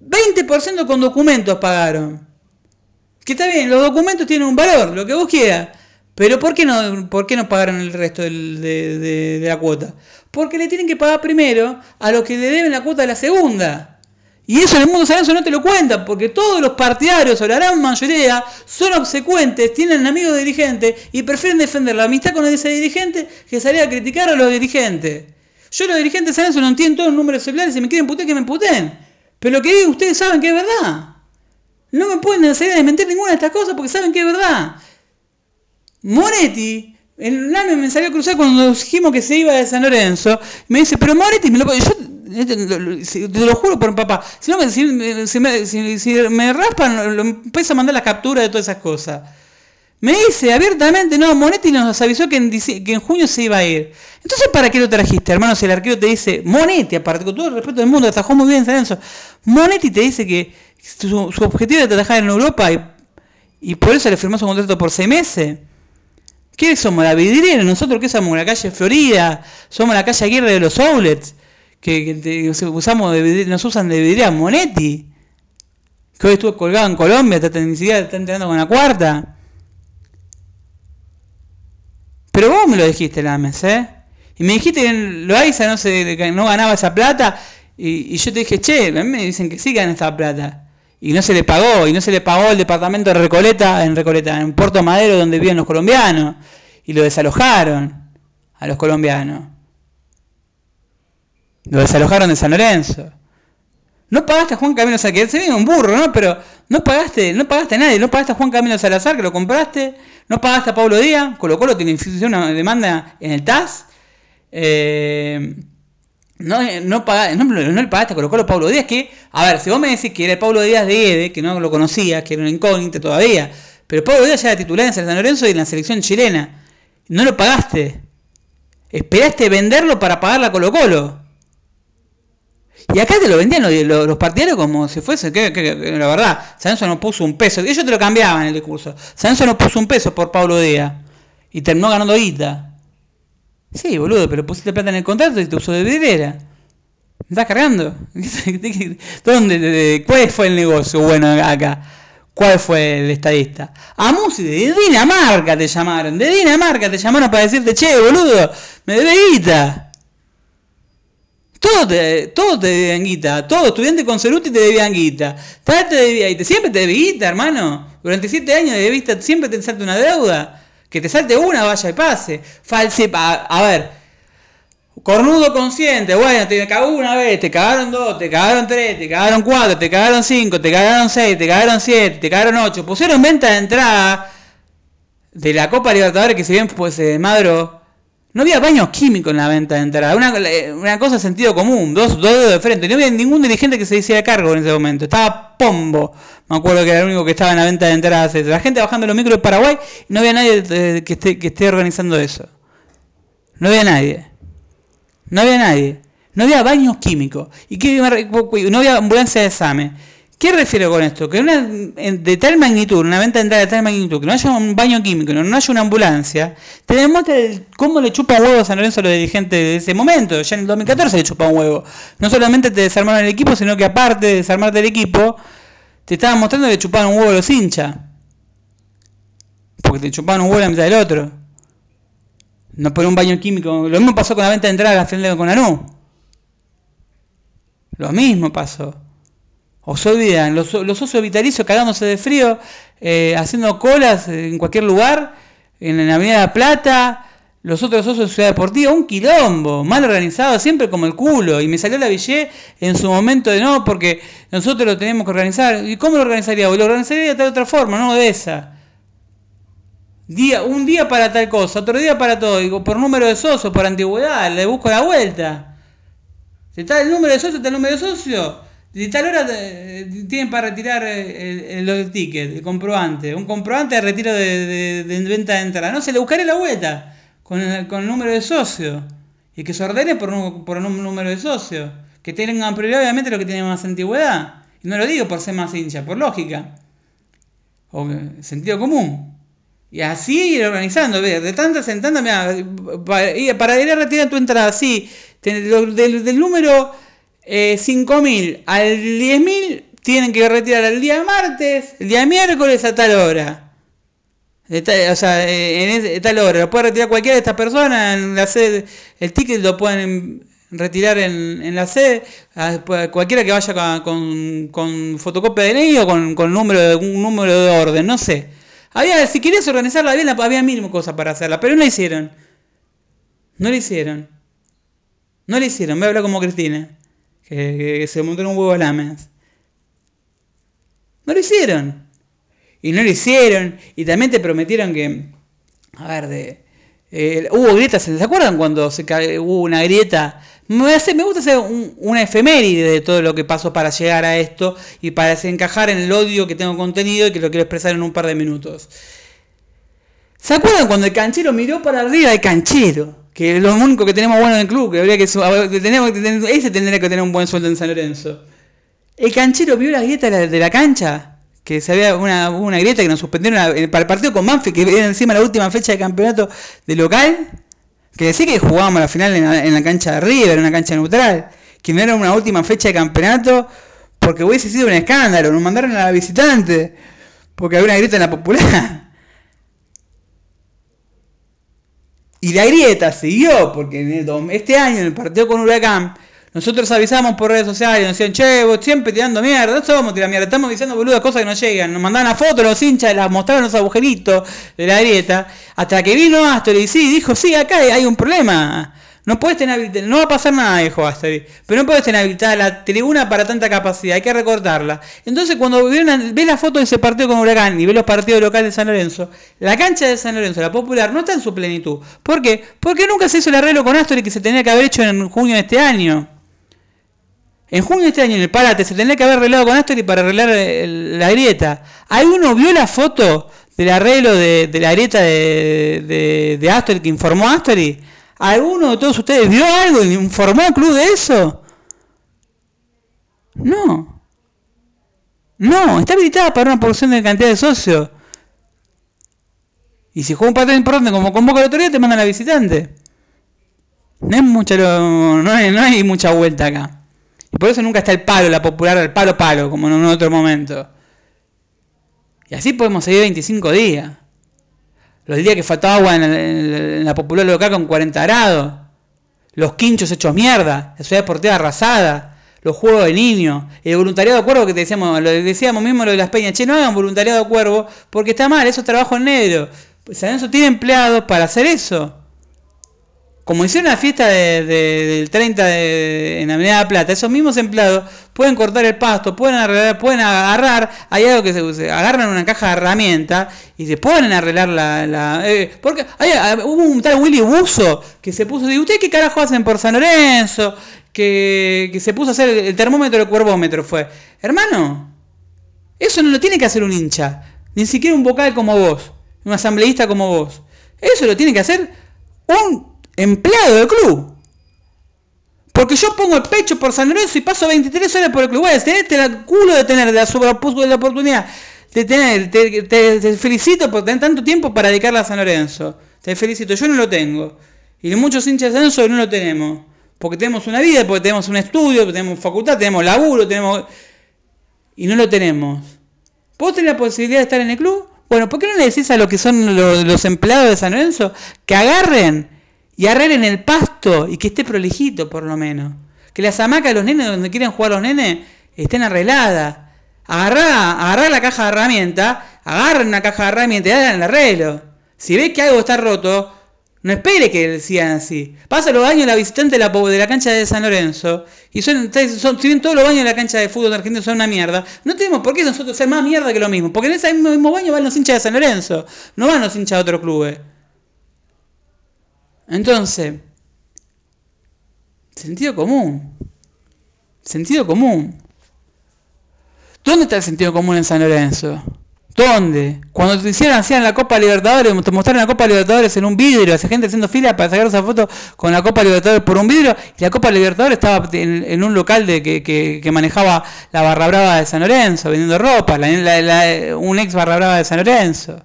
20% con documentos pagaron. Que está bien, los documentos tienen un valor, lo que vos quieras. Pero ¿por qué no, por qué no pagaron el resto de, de, la cuota? Porque le tienen que pagar primero a los que le deben la cuota de la segunda. Y eso en el mundo San no te lo cuentan, porque todos los partidarios, o la gran mayoría, son obsecuentes, tienen amigos dirigentes y prefieren defender la amistad con ese dirigente que salir a criticar a los dirigentes. Yo los dirigentes San no entiendo todos los números celulares y me quieren putear que me puten. Pero lo que digo ustedes saben que es verdad. No me pueden hacer a desmentir ninguna de estas cosas porque saben que es verdad. Moretti, el NAME me salió a cruzar cuando dijimos que se iba de San Lorenzo. Me dice, pero Moretti, me lo, yo te lo juro por papá. Si, no, si, me, si, me raspan, lo empiezo a mandar las capturas de todas esas cosas. Me dice abiertamente, no, Monetti nos avisó que en, que en junio se iba a ir. Entonces, ¿para qué lo trajiste, hermano? Si el arquero te dice, Monetti, aparte con todo el respeto del mundo, atajó muy bien San Monetti te dice que su, objetivo era trabajar en Europa y, y por eso le firmó su contrato por seis meses. ¿Qué somos? ¿La vidriera? ¿Nosotros qué somos? ¿La calle Florida? ¿Somos la calle Aguirre de los outlets? Que, usamos de nos usan de vidriera Monetti. Que hoy estuvo colgado en Colombia, está, ni siquiera está entrenando con la cuarta. Pero vos me lo dijiste, Lames, ¿eh? Y me dijiste que Loaiza no, se, no ganaba esa plata. Y, yo te dije, che, a mí me dicen que sí ganan esta plata y no se le pagó, y no se le pagó el departamento de Recoleta, en Recoleta, en Puerto Madero, donde viven los colombianos, y lo desalojaron a los colombianos. Lo desalojaron de San Lorenzo. No pagaste a Juan Camilo Salazar, que se viene un burro, ¿no? Pero no pagaste, no pagaste a nadie, no pagaste a Juan Camilo Salazar, que lo compraste, no pagaste a Pablo Díaz, Colo Colo tiene una demanda en el TAS. Eh, no, no, pagaste, no, no le pagaste a Colo Colo Pablo Díaz, que, a ver, si vos me decís que era el Pablo Díaz de Ede, que no lo conocías, que era un incógnito todavía, pero Pablo Díaz ya era titular en San Lorenzo y en la selección chilena. No lo pagaste. Esperaste venderlo para pagar la Colo Colo. Y acá te lo vendían los, los, partidarios como si fuese, que, la verdad, Sanso no puso un peso. Ellos te lo cambiaban el discurso. Sanso no puso un peso por Pablo Díaz. Y terminó ganando guita. Sí, boludo, pero pusiste plata en el contrato y te usó de vidriera. ¿Me estás cargando? *laughs* ¿Dónde? ¿Cuál fue el negocio bueno acá? ¿Cuál fue el estadista? A Musi de Dinamarca te llamaron. De Dinamarca te llamaron para decirte, che, boludo, me debe guita. Todo te, todo te debían guita. Todo estudiante con Ceruti te debían guita. Te debía. Siempre te debía guita, hermano. Durante siete años de vista siempre te salta una deuda. Que te salte una, vaya y pase. False, a, ver. Cornudo consciente, bueno, te cagó una vez, te cagaron dos, te cagaron tres, te cagaron cuatro, te cagaron cinco, te cagaron seis, te cagaron siete, te cagaron ocho. Pusieron venta de entrada de la Copa Libertadores que si bien pues de Madro, no había baños químicos en la venta de entrada. Una, una cosa de sentido común, dos, dos dedos de frente. No había ningún dirigente que se hiciera cargo en ese momento. Estaba Pombo. Me acuerdo que era el único que estaba en la venta de entradas. La gente bajando los micros de Paraguay y no había nadie eh, que esté, que esté organizando eso. No había nadie. No había nadie. No había baños químicos. Y que no había ambulancia de examen. ¿Qué refiero con esto? Que de tal magnitud, una venta de entrada de tal magnitud, que no haya un baño químico, no, haya una ambulancia, te demuestra cómo le chupa huevo a San Lorenzo a los dirigentes de ese momento. Ya en el 2014 le chupa un huevo. No solamente te desarmaron el equipo, sino que aparte de desarmarte el equipo, te estaban mostrando que chupaban un huevo los hinchas. Porque te chupaban un huevo la mitad del otro. No por un baño químico. Lo mismo pasó con la venta de entrada de con Anú. Lo mismo pasó. O se olvidan, los, los socios vitalicios cagándose de frío, eh, haciendo colas en cualquier lugar, en la Avenida Plata, los otros socios de Ciudad Deportiva, un quilombo, mal organizado, siempre como el culo. Y me salió la Villé en su momento de no, porque nosotros lo tenemos que organizar. ¿Y cómo lo organizaría? Lo organizaría de otra forma, no de esa. Día, un día para tal cosa, otro día para todo. Digo, por número de socios, por antigüedad, le busco la vuelta. Si está el número de socios, está el número de socios. De tal hora eh, tienen para retirar eh, el, el, ticket, el comprobante. Un comprobante de retiro de, venta de entrada. No se le buscaré la vuelta con el, número de socio y que se ordene por, un número de socio. Que tengan prioridad obviamente lo que tiene más antigüedad. Y no lo digo por ser más hincha, por lógica. O sentido común. Y así ir organizando, de tantas en tantas, para, ir a retirar tu entrada, sí, del, número 5.000 al 10.000 tienen que retirar el día martes, el día miércoles a tal hora. o sea, en tal hora. Lo puede retirar cualquiera de estas personas en la sede. El ticket lo pueden retirar en, la sede. Pues, cualquiera que vaya con, con, fotocopia de DNI o con, con número un número de orden, no sé. Había, si querías organizarla bien, había mínimo cosas para hacerla, pero no la hicieron. No la hicieron. No la hicieron. Voy a hablar como Cristina, que, se montó en un huevo lames. No lo hicieron. Y no lo hicieron. Y también te prometieron que. A ver, de. Eh, hubo grietas, ¿se acuerdan cuando se hubo una grieta? Me, hace, me gusta hacer una efeméride de todo lo que pasó para llegar a esto y para desencajar en el odio que tengo contenido y que lo quiero expresar en un par de minutos. ¿Se acuerdan cuando el canchero miró para arriba el canchero? Que es lo único que tenemos bueno en el club, que habría que, tenemos ese tendría que tener un buen sueldo en San Lorenzo. El canchero vio la grieta de la, cancha, que se había una, una grieta que nos suspendieron para el partido con Manfred, que era encima la última fecha de campeonato de local, que decía que jugábamos la final en la, cancha de River, en una cancha neutral, que no era una última fecha de campeonato, porque hubiese sido un escándalo, nos mandaron a la visitante, porque había una grieta en la popular. Y la grieta siguió, porque este año en el partido con Huracán, nosotros avisamos por redes sociales, nos decían, che, vos siempre tirando mierda, no somos tirando mierda, estamos diciendo boludas cosas que no llegan. Nos mandaban a fotos los hinchas, las mostraron los agujeritos de la grieta, hasta que vino Astor y sí, dijo, sí, acá hay un problema. No puedes tener no va a pasar nada, dijo Astor, pero no puedes tener habilitada la tribuna para tanta capacidad, hay que recortarla. Entonces, cuando ves la foto de ese partido con Huracán y ves los partidos locales de San Lorenzo, la cancha de San Lorenzo, la popular, no está en su plenitud. ¿Por qué? Porque nunca se hizo el arreglo con Astor y que se tenía que haber hecho en junio de este año. En junio de este año en el Parate se tendría que haber arreglado con Astori para arreglar la grieta. ¿Alguno vio la foto del arreglo de, la grieta de, de, Astori que informó Astori? ¿Alguno de todos ustedes vio algo? ¿Informó al club de eso? No. No, está habilitada para una porción de cantidad de socios. Y si juega un partido importante como convoca la autoridad, te mandan a visitante. No, es mucha, no, hay, no hay mucha vuelta acá. Y por eso nunca está el palo, la popular, el palo palo, como en otro momento. Y así podemos seguir 25 días. Los días que faltaba agua en, la popular local con 40 grados. Los quinchos hechos mierda. La ciudad deportiva arrasada. Los juegos de niños. El voluntariado de cuervo que te decíamos, lo decíamos mismo lo de las peñas. Che, no hagan voluntariado de cuervo porque está mal, eso es trabajo en negro. Pues eso tiene empleados para hacer eso como hicieron la fiesta del 30 de, en Avenida de Plata, esos mismos empleados pueden cortar el pasto, pueden arreglar, pueden agarrar, hay algo que se, agarran una caja de herramientas y se ponen a arreglar la... Eh, porque hubo un tal Willy Buzo que se puso, digo, ¿ustedes qué carajo hacen por San Lorenzo? Que, que se puso a hacer el, termómetro, el cuervómetro fue. Hermano, eso no lo tiene que hacer un hincha, ni siquiera un vocal como vos, un asambleísta como vos. Eso lo tiene que hacer un empleado del club. Porque yo pongo el pecho por San Lorenzo y paso 23 horas por el club. Bueno, tenés el culo de tener la, de la oportunidad de tener. Te, felicito por tener tanto tiempo para dedicarla a San Lorenzo. Te felicito, yo no lo tengo. Y muchos hinchas de San Lorenzo no lo tenemos. Porque tenemos una vida, porque tenemos un estudio, tenemos facultad, tenemos laburo, tenemos... Y no lo tenemos. ¿Vos tenés la posibilidad de estar en el club? Bueno, ¿por qué no le decís a los que son los empleados de San Lorenzo que agarren y arreglen el pasto y que esté prolijito por lo menos. Que las hamacas de los nenes donde quieren jugar los nenes estén arregladas. Agarrá, agarrá la caja de herramientas, agarren una caja de herramientas y hagan el arreglo. Si ves que algo está roto, no espere que sigan así. Pasa los baños la visitante de la, cancha de San Lorenzo. Y son, son, si bien todos los baños de la cancha de fútbol de Argentina son una mierda, no tenemos por qué nosotros ser más mierda que lo mismo. Porque en ese mismo baño van los hinchas de San Lorenzo. No van los hinchas de otros clubes. Entonces, sentido común. Sentido común. ¿Dónde está el sentido común en San Lorenzo? ¿Dónde? Cuando te hicieron hacían la Copa Libertadores, te mostraron la Copa Libertadores en un vidrio, hacía gente haciendo fila para sacar esa foto con la Copa Libertadores por un vidrio, y la Copa Libertadores estaba en, un local de que, manejaba la barra brava de San Lorenzo, vendiendo ropa, un ex barra brava de San Lorenzo.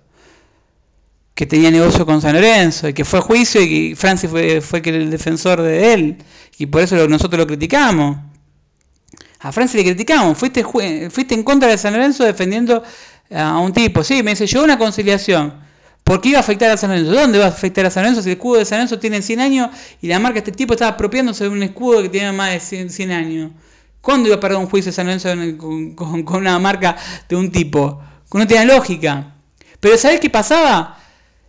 Que tenía negocio con San Lorenzo y que fue a juicio y que Francis fue, fue el defensor de él y por eso nosotros lo criticamos. A Francis le criticamos, fuiste, fuiste en contra de San Lorenzo defendiendo a un tipo. Sí, me dice, yo una conciliación. ¿Por qué iba a afectar a San Lorenzo? ¿Dónde va a afectar a San Lorenzo si el escudo de San Lorenzo tiene 100 años y la marca de este tipo estaba apropiándose de un escudo que tiene más de 100, años? ¿Cuándo iba a perder un juicio San Lorenzo con, una marca de un tipo? No tiene lógica. Pero ¿sabés qué pasaba?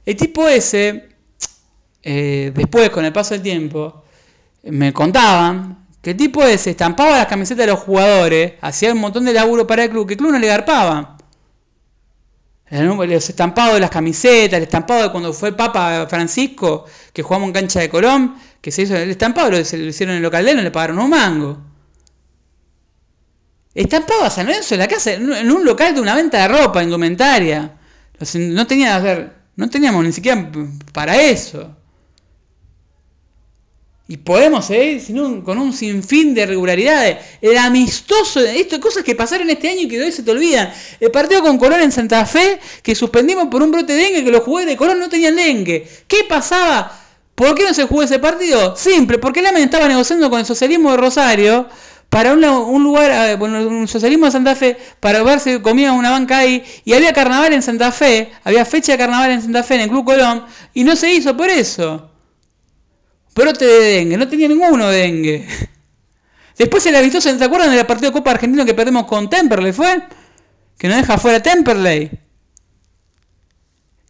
El tipo ese, eh, después con el paso del tiempo, me contaban que el tipo ese estampaba las camisetas de los jugadores, hacía un montón de laburo para el club, que el club no le garpaba. Los estampados de las camisetas, el estampado de cuando fue el Papa Francisco, que jugamos en cancha de Colón, que se hizo el estampado, lo, hicieron en el local de él, no le pagaron un mango. Estampado a San Lorenzo en la casa, en un local de una venta de ropa, indumentaria. No, tenía, no teníamos ni siquiera para eso. Y podemos seguir con un sinfín de irregularidades. El amistoso, esto cosas que pasaron este año y que hoy se te olvidan. El partido con Colón en Santa Fe, que suspendimos por un brote de dengue, que los jugadores de Colón no tenían dengue. ¿Qué pasaba? ¿Por qué no se jugó ese partido? Simple, porque Lamen estaba negociando con el socialismo de Rosario para un, lugar, eh, bueno, un socialismo de Santa Fe, para ver si comía una banca ahí, y había carnaval en Santa Fe, había fecha de carnaval en Santa Fe en el Club Colón, y no se hizo por eso brote de dengue, no tenía ninguno de dengue. *laughs* Después el amistoso, ¿se acuerdan del partido de Copa Argentino que perdimos con Temperley? ¿Fue? Que nos deja fuera Temperley.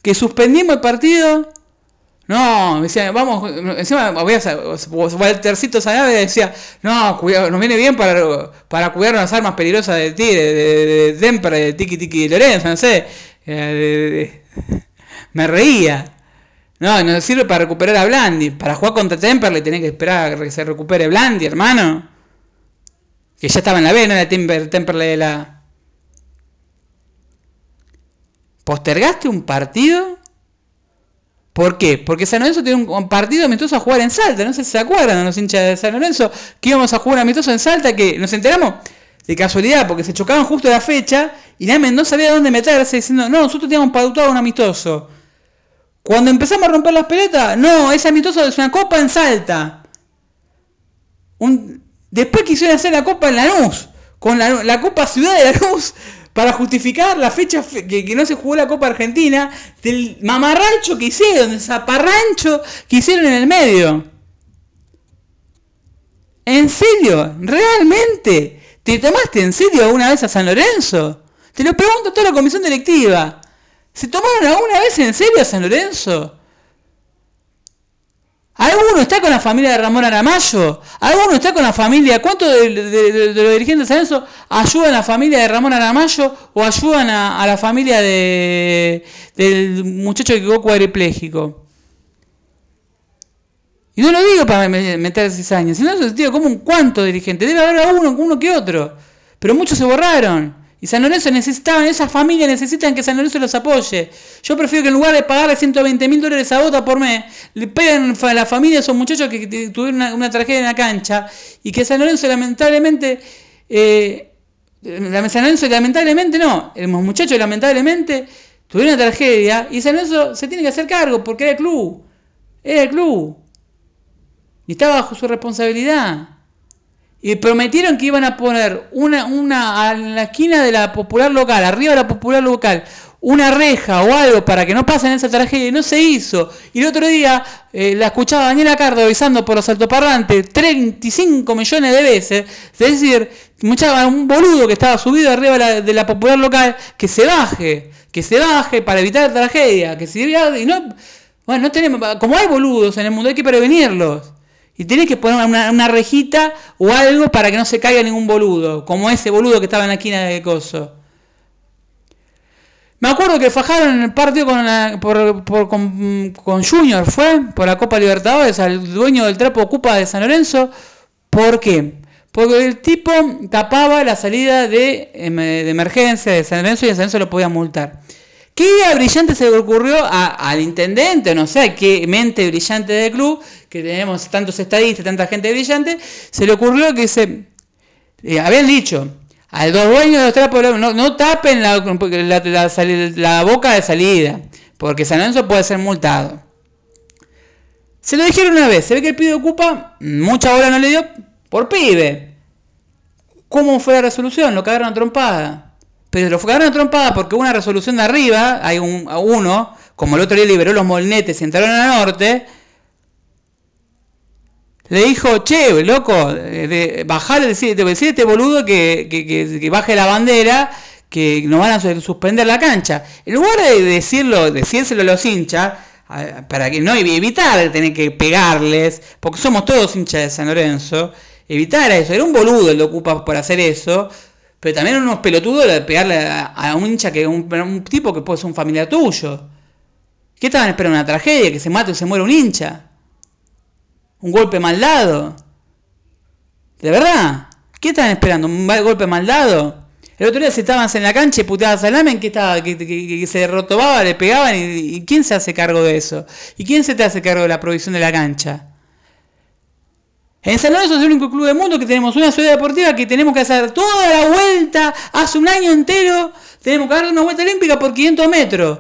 Que suspendimos el partido. No, decía, vamos, encima voy a, Waltercito Sanabria decía, no, cuidado, nos viene bien para, para cuidar las armas peligrosas de ti, de, de, Temperley, de Tiki Tiki Lorenzo, no sé. Eh, me reía. No, no sirve para recuperar a Blandi. Para jugar contra Temperley tenés que esperar a que se recupere Blandi, hermano. Que ya estaba en la B, no era Temperley de la... ¿Postergaste un partido? ¿Por qué? Porque San Lorenzo tiene un partido amistoso a jugar en Salta. No sé si se acuerdan los hinchas de San Lorenzo que íbamos a jugar amistoso en Salta, que nos enteramos de casualidad porque se chocaban justo la fecha y Namen no sabía dónde meterse diciendo, no, nosotros teníamos pautado un amistoso. Cuando empezamos a romper las pelotas, no, ese amistoso es una copa en Salta. Después quisieron hacer la copa en Lanús, con la, Copa Ciudad de Lanús, para justificar la fecha que, no se jugó la Copa Argentina, del mamarrancho que hicieron, del zaparrancho que hicieron en el medio. ¿En serio? ¿Realmente? ¿Te tomaste en serio alguna vez a San Lorenzo? Te lo pregunto a toda la comisión directiva. ¿Se tomaron alguna vez en serio a San Lorenzo? ¿Alguno está con la familia de Ramón Aramayo? ¿Alguno está con la familia? ¿Cuántos de, los dirigentes de San ayudan a la familia de Ramón Aramayo o ayudan a, la familia de, del muchacho que quedó cuadripléjico? Y no lo digo para meter cizaña, sino en el sentido como un cuánto dirigente. Debe haber uno, uno que otro. Pero muchos se borraron. Y San Lorenzo necesitaban, esas familias necesitan que San Lorenzo los apoye. Yo prefiero que en lugar de pagarle 120 mil dólares a Bota por mes, le peguen a la familia a esos muchachos que tuvieron una, tragedia en la cancha y que San Lorenzo lamentablemente, eh, San Lorenzo lamentablemente no, los muchachos lamentablemente tuvieron una tragedia y San Lorenzo se tiene que hacer cargo porque era el club, era el club y está bajo su responsabilidad. Y prometieron que iban a poner una, una en la esquina de la popular local, arriba de la popular local, una reja o algo para que no pasen esa tragedia y no se hizo. Y el otro día eh, la escuchaba Daniela Cardo avisando por los altoparlantes 35 millones de veces. Es decir, mucha, un boludo que estaba subido arriba de la, de la, popular local que se baje, que se baje para evitar tragedia, que se y no, bueno, no tenemos, como hay boludos en el mundo hay que prevenirlos. Y tenés que poner una, rejita o algo para que no se caiga ningún boludo, como ese boludo que estaba en la esquina de Coso. Me acuerdo que fajaron en el partido con, con, Junior, fue por la Copa Libertadores, al dueño del trapo Ocupa de San Lorenzo. ¿Por qué? Porque el tipo tapaba la salida de, em, de emergencia de San Lorenzo y San Lorenzo lo podía multar. ¿Qué brillante se le ocurrió al intendente, no sé, qué mente brillante del club, que tenemos tantos estadistas, tanta gente brillante, se le ocurrió que se... Eh, habían dicho, a los dueños de los trapos, no, tapen la, boca de salida, porque San Lorenzo puede ser multado. Se lo dijeron una vez, se ve que el pibe ocupa, mucha bola no le dio, por pibe. ¿Cómo fue la resolución? Lo cagaron a trompada. Pero lo cagaron a trompada porque una resolución de arriba, hay un, uno, como el otro día liberó los molnetes y entraron a norte, le dijo, che, loco, de, bajar, decir, este boludo que, que, baje la bandera, que nos van a suspender la cancha. En lugar de decirlo, decírselo a los hinchas, para que no evitar tener que pegarles, porque somos todos hinchas de San Lorenzo, evitar eso. Era un boludo el de Ocupa por hacer eso, pero también unos pelotudos de pegarle a, un hincha que un, tipo que puede ser un familiar tuyo. ¿Qué estaban esperando? ¿Una tragedia? ¿Que se mate o se muera un hincha? ¿Un golpe mal dado? ¿De verdad? ¿Qué estaban esperando? ¿Un golpe mal dado? El otro día se estaban en la cancha y puteadas al que, estaba, que, que, se derrotobaba, le pegaban y, ¿quién se hace cargo de eso? ¿Y quién se te hace cargo de la provisión de la cancha? En San Lorenzo es el único club del mundo que tenemos una ciudad deportiva que tenemos que hacer toda la vuelta, hace un año entero, tenemos que dar una vuelta olímpica por 500 metros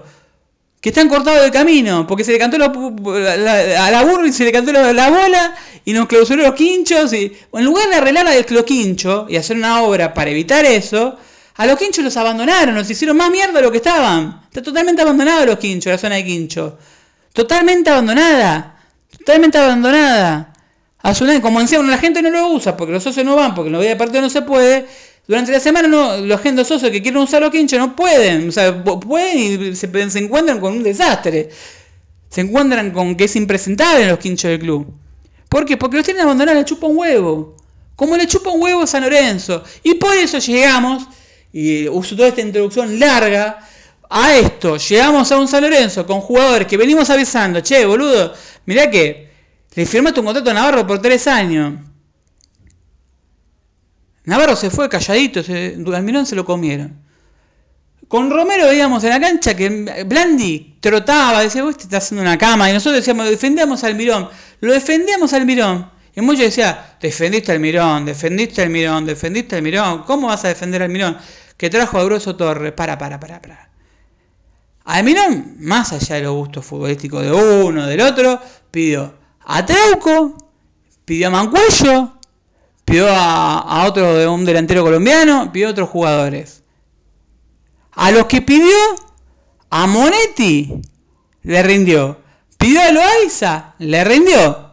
que están cortados de camino, porque se le cantó la, a la burra y se le cantó la, bola y nos clausuró los quinchos. Y, en lugar de arreglar los quinchos y hacer una obra para evitar eso, a los quinchos los abandonaron, nos hicieron más mierda de lo que estaban. Está totalmente abandonado los quinchos, la zona de quincho. Totalmente abandonada. Totalmente abandonada. A como decían, la gente no lo usa porque los socios no van, porque en los días de partido no se puede. Durante la semana no, los gente socios que quieren usar los quinchos no pueden. O sea, pueden y se, encuentran con un desastre. Se encuentran con que es impresentable en los quinchos del club. ¿Por qué? Porque los tienen abandonados, le chupa un huevo. Como le chupa un huevo San Lorenzo. Y por eso llegamos, y uso toda esta introducción larga, a esto. Llegamos a un San Lorenzo con jugadores que venimos avisando. Che, boludo, mirá que le firmaste un contrato a Navarro por tres años. Navarro se fue calladito, se, Almirón se lo comieron. Con Romero veíamos en la cancha que Blandi trotaba, decía, vos te estás haciendo una cama, y nosotros decíamos, defendíamos al Almirón, lo defendíamos al Almirón. Y muchos decían, defendiste al Almirón, defendiste al Almirón, defendiste al Almirón, ¿cómo vas a defender al Almirón? Que trajo a Grueso Torres, para, para, para, para. Almirón, más allá de los gustos futbolísticos de uno, del otro, pidió a Trauco, pidió a Mancuello, pidió a, otro de un delantero colombiano, pidió a otros jugadores. A los que pidió, a Monetti le rindió. Pidió a Loaiza, le rindió.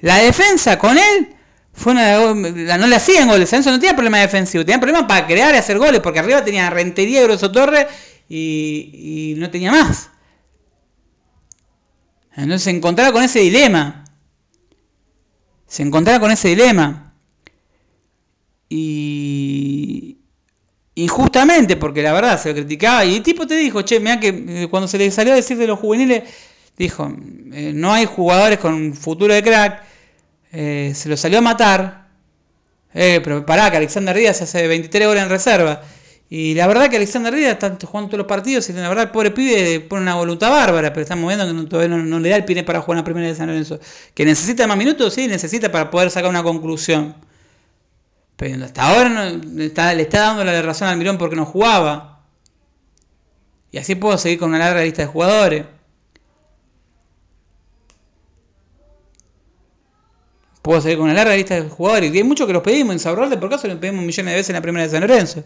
La defensa con él fue una, no le hacían goles, eso no tenía problema defensivo, tenía problema para crear y hacer goles, porque arriba tenía Rentería Grosso Torre y, y no tenía más. Entonces se encontraba con ese dilema se encontraba con ese dilema. Y injustamente, porque la verdad se lo criticaba, y el tipo te dijo, che, mira que eh, cuando se le salió a decir de los juveniles, dijo, eh, no hay jugadores con futuro de crack, eh, se lo salió a matar, pero pará, que Alexander Díaz hace 23 horas en reserva. Y la verdad que Alexander Díaz está jugando todos los partidos y la verdad el pobre pibe pone una voluntad bárbara, pero estamos viendo que todavía no, le da el pine para jugar en la primera de San Lorenzo. Que necesita más minutos, sí, necesita para poder sacar una conclusión. Pero hasta ahora no, está, le está dando la razón al Mirón porque no jugaba. Y así puedo seguir con una larga lista de jugadores. Puedo seguir con una larga lista de jugadores. Y hay muchos que los pedimos. En Saurralde, por caso, los pedimos millones de veces en la primera de San Lorenzo.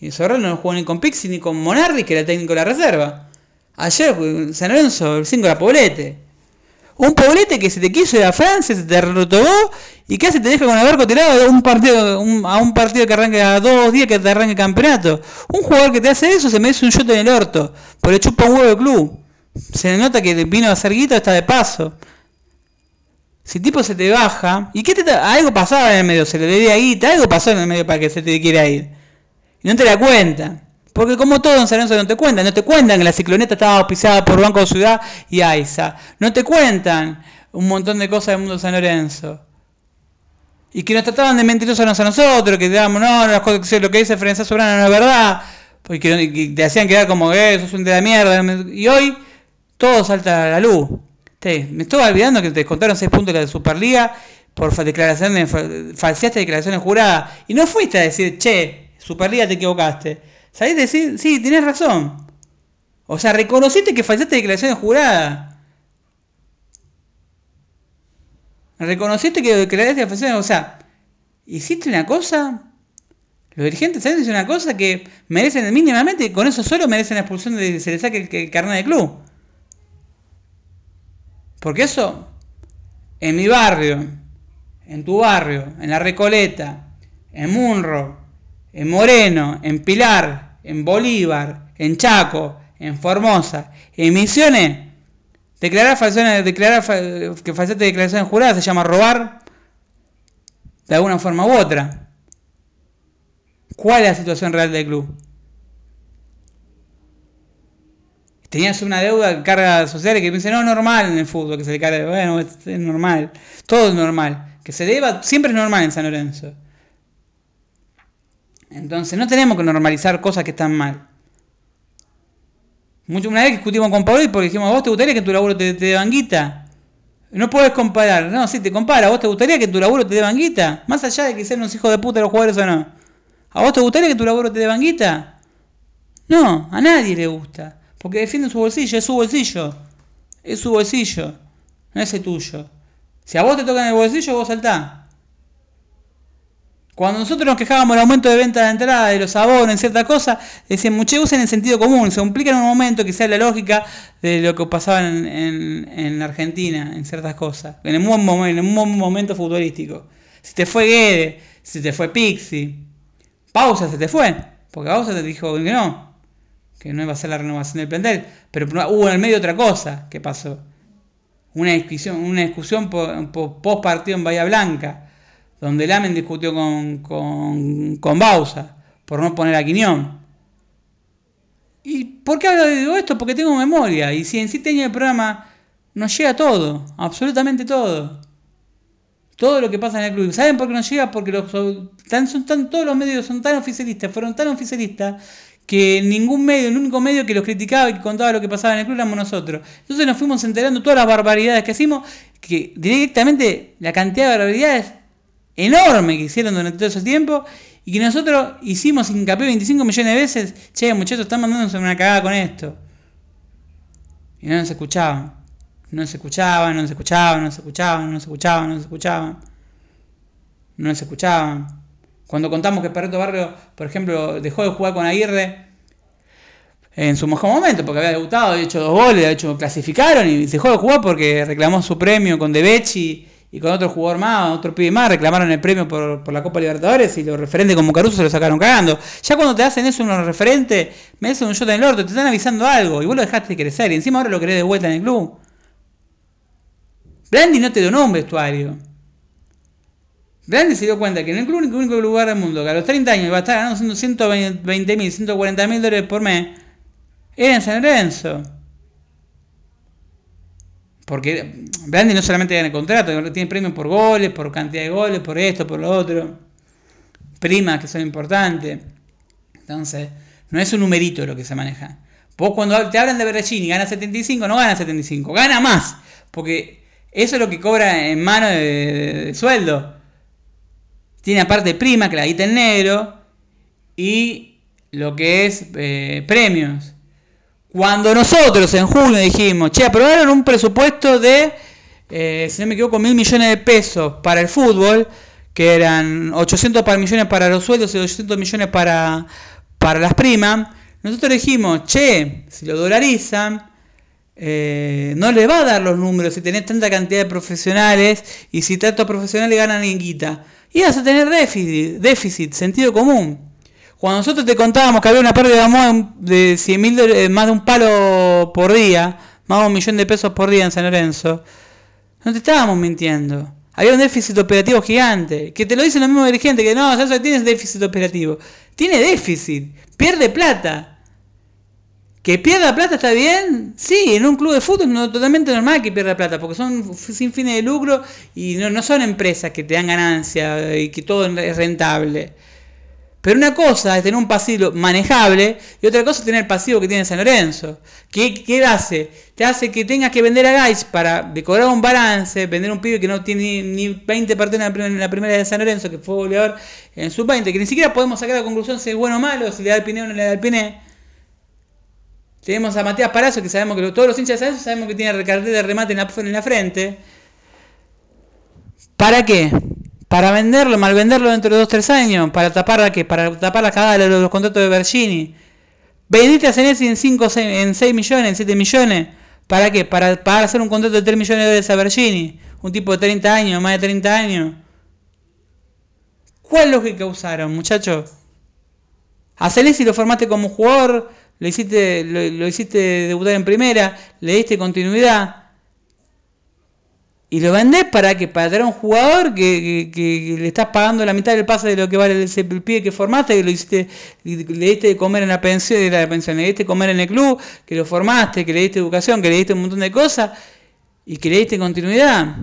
Y Sorrell no jugó ni con Pixi ni con Monardi, que era técnico de la reserva. Ayer San Lorenzo, el 5 era Poblete. Un Poblete que se te quiso ir a Francia, se te retogó y casi te deja con el barco tirado a un partido, a un partido que arranque a dos días que te arranque el campeonato. Un jugador que te hace eso se merece un shot en el orto, por le chupa un huevo de club. Se nota que vino a hacer guita, está de paso. Si el tipo se te baja, ¿y qué te algo pasaba en el medio? Se le debía guita, algo pasó en el medio para que se te quiera ir. Y no te la cuentan. Porque como todo en San Lorenzo no te cuentan, no te cuentan que la cicloneta estaba pisada por Banco de Ciudad y AISA. No te cuentan un montón de cosas del mundo de San Lorenzo. Y que nos trataban de mentirosos a nosotros, que digamos, no, las cosas, lo que dice Ferencia Sobrana no es verdad, porque te hacían quedar como que eso es un de la mierda. Y hoy todo salta a la luz. me estoy olvidando que te contaron seis puntos de la Superliga por declaraciones, falseaste declaraciones juradas. Y no fuiste a decir, che, Superliga te equivocaste. ¿Sabés decir? Sí, tienes razón. O sea, reconociste que fallaste declaración jurada. Reconociste que declaraste declaración, o sea, hiciste una cosa. Los dirigentes saben una cosa que merecen mínimamente, con eso solo merecen la expulsión de se les saque el carnet de club. Porque eso, en mi barrio, en tu barrio, en La Recoleta, en Munro, en Moreno, en Pilar, en Bolívar, en Chaco, en Formosa, en Misiones, declarar, declarar que falsaste declaración jurada se llama robar de alguna forma u otra. ¿Cuál es la situación real del club? tenías una deuda de cargas sociales que piensan, no, normal en el fútbol, que se le cargue, bueno, es, normal, todo es normal. Que se deba, siempre es normal en San Lorenzo. Entonces, no tenemos que normalizar cosas que están mal. Mucho, una vez discutimos con Pablo y porque dijimos, ¿vos te gustaría que tu laburo te, te dé banguita? No puedes comparar, no, sí te compara, ¿vos te gustaría que tu laburo te dé banguita? Más allá de que sean unos hijos de puta los jugadores o no. ¿A vos te gustaría que tu laburo te dé banguita? No, a nadie le gusta. Porque defienden su bolsillo, es su bolsillo. Es su bolsillo, no es el tuyo. Si a vos te tocan el bolsillo, vos saltás. Cuando nosotros nos quejábamos del aumento de venta de entrada, de los abonos, en cierta cosa, decían, muchachos usen el sentido común, se implica en un momento sea la lógica de lo que pasaba en, en, Argentina, en ciertas cosas, en un, buen momento, en un buen momento futbolístico. Si te fue Guede, si te fue Pixi, Pausa se te fue, porque Pausa te dijo que no, que no iba a ser la renovación del plantel, pero hubo en el medio otra cosa que pasó. Una discusión, una discusión post partido en Bahía Blanca, donde Lamen discutió con, con, con Bausa por no poner a Quiñón. ¿Y por qué hablo de esto? Porque tengo memoria. Y si en siete años de programa nos llega todo, absolutamente todo. Todo lo que pasa en el club. ¿Saben por qué nos llega? Porque los, son todos los medios son tan oficialistas, fueron tan oficialistas que ningún medio, el único medio que los criticaba y que contaba lo que pasaba en el club éramos nosotros. Entonces nos fuimos enterando todas las barbaridades que hicimos, que directamente la cantidad de barbaridades enorme que hicieron durante todo ese tiempo y que nosotros hicimos hincapié 25 millones de veces, che muchachos, están mandándonos una cagada con esto. Y no nos escuchaban. No se escuchaban, no se escuchaban, no se escuchaban, no se escuchaban, no se escuchaban. No se escuchaban. Cuando contamos que Perreto Barrio, por ejemplo, dejó de jugar con Aguirre en su mejor momento, porque había debutado, había hecho dos goles, había hecho, clasificaron y dejó de jugar porque reclamó su premio con Debechi y con otro jugador más, otro pibe más, reclamaron el premio por, la Copa Libertadores y los referentes como Caruso se lo sacaron cagando. Ya cuando te hacen eso unos referentes, me hacen un shot en el orto, te están avisando algo y vos lo dejaste de crecer y encima ahora lo querés de vuelta en el club. Brandy no te donó un vestuario. Grande se dio cuenta que en el club, único, único lugar del mundo que a los 30 años iba a estar ganando 120 mil, 140 mil dólares por mes, era en San Lorenzo. Porque Brandy no solamente gana el contrato, tiene premios por goles, por cantidad de goles, por esto, por lo otro. Primas que son importantes. Entonces, no es un numerito lo que se maneja. Vos cuando te hablan de Berrechini gana 75, no gana 75, gana más. Porque eso es lo que cobra en mano de sueldo. Tiene aparte prima, que la en negro, y lo que es eh, premios. Cuando nosotros en junio dijimos, che, aprobaron un presupuesto de, eh, si no me equivoco, mil millones de pesos para el fútbol, que eran 800 millones para los sueldos y 200 millones para, para las primas, nosotros dijimos, che, si lo dolarizan, eh, no le va a dar los números si tenés tanta cantidad de profesionales y si tantos profesionales ganan en guita ibas a tener déficit, déficit, sentido común. Cuando nosotros te contábamos que había una pérdida de 100 mil eh, más de un palo por día, más de un millón de pesos por día en San Lorenzo, no te estábamos mintiendo. Había un déficit operativo gigante. Que te lo dicen los mismos dirigentes, que no, eso tienes déficit operativo. Tiene déficit, pierde plata. ¿Que pierda plata está bien? Sí, en un club de fútbol es totalmente normal que pierda plata, porque son sin fines de lucro y no, son empresas que te dan ganancia y que todo es rentable. Pero una cosa es tener un pasivo manejable y otra cosa es tener el pasivo que tiene San Lorenzo. ¿Qué, ¿Qué, hace? Te hace que tengas que vender a Gais para decorar un balance, vender un pibe que no tiene ni 20 partidos en la, primera de San Lorenzo, que fue goleador en su 20, que ni siquiera podemos sacar la conclusión si es bueno o malo, si le da el Piné o no le da el Piné Tenemos a Matías Palacio, que sabemos que todos los hinchas de San Lorenzo sabemos que tiene cartel de remate en la frente. ¿Para qué? Para venderlo, mal venderlo dentro de 2-3 años, para tapar la que, para tapar la cagada de los, los contratos de Bergini. Vendiste a Senesi en 5, en 6 millones, en 7 millones. ¿Para qué? Para, para hacer un contrato de 3 millones de dólares a Bergini. Un tipo de 30 años, más de 30 años. ¿Cuál lógica usaron, muchachos? A Senesi lo formaste como jugador, lo hiciste, lo, lo hiciste debutar en primera, le diste continuidad y lo vendés para que para tener un jugador que, que, le estás pagando la mitad del pase de lo que vale ese pie que formaste, que lo hiciste, le diste de comer en la pensión, de la pensión, le diste de comer en el club, que lo formaste, que le diste educación, que le diste un montón de cosas y que le diste continuidad.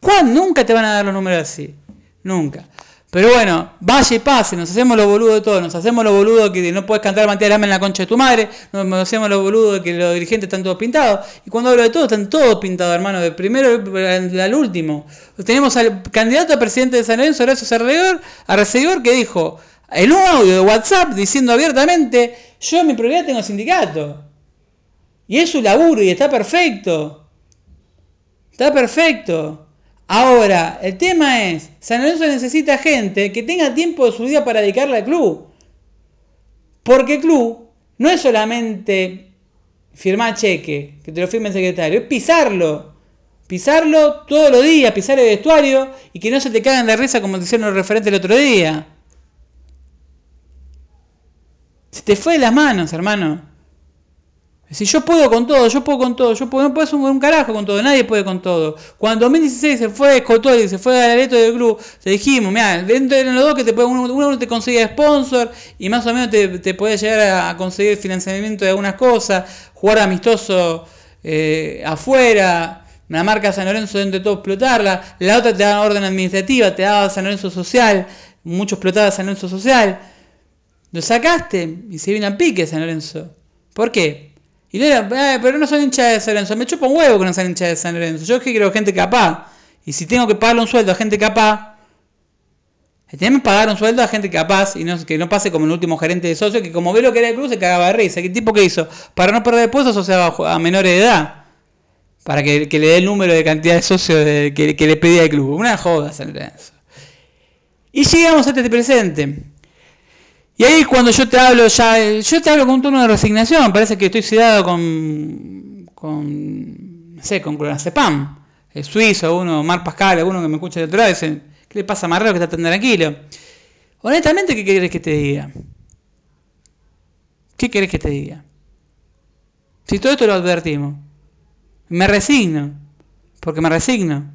¿Cuándo? Nunca te van a dar los números así. Nunca. Pero bueno, vaya y pase, nos hacemos los boludos de todo, nos hacemos los boludos que no puedes cantar Lama en la concha de tu madre, nos hacemos los boludos de que los dirigentes están todos pintados, y cuando hablo de todo, están todos pintados, hermano, del primero al último. Tenemos al candidato a presidente de San Lorenzo, Horacio a Recibidor, que dijo en un audio de WhatsApp diciendo abiertamente, yo en mi prioridad tengo sindicato. Y es su laburo y está perfecto. Está perfecto. Ahora, el tema es, San Lorenzo necesita gente que tenga tiempo de su vida para dedicarle al club. Porque el club no es solamente firmar cheque, que te lo firme el secretario, es pisarlo. Pisarlo todos los días, pisar el vestuario y que no se te caigan de risa como dijeron los referentes el otro día. Se te fue de las manos, hermano. Si yo puedo con todo, yo puedo con todo, yo puedo, no puedes un, un, carajo con todo, nadie puede con todo. Cuando en 2016 se fue y se fue al Areto del club, te dijimos, mira, dentro de los dos que te puede, uno, uno, te consigue sponsor y más o menos te, te puede llegar a conseguir financiamiento de algunas cosas, jugar amistoso eh, afuera, la marca San Lorenzo dentro de todo explotarla, la otra te da orden administrativa, te daba San Lorenzo social, mucho explotaba San Lorenzo social. Lo sacaste y se viene a pique San Lorenzo. ¿Por qué? Y era, eh, pero no son hinchas de San Lorenzo. Me chupa un huevo que no sean hinchas de San Lorenzo. Yo que quiero gente capaz. Y si tengo que pagarle un sueldo a gente capaz, tenemos que pagar un sueldo a gente capaz y no, que no pase como el último gerente de socio que como ve lo que era el club se cagaba de risa. ¿Qué tipo que hizo? Para no perder puestos asociaba a menores de edad. Para que, le dé el número de cantidad de socios que, que, le pedía el club. Una joda San Lorenzo. Y llegamos a este presente. Y ahí cuando yo te hablo ya, yo te hablo con un tono de resignación, parece que estoy sedado con, con, sé, con clonazepam. El suizo, uno, Mar Pascal, alguno que me escucha de otro lado, dice, ¿qué le pasa a Marrero que está tan tranquilo? Honestamente, ¿qué querés que te diga? ¿Qué querés que te diga? Si todo esto lo advertimos. Me resigno, porque me resigno.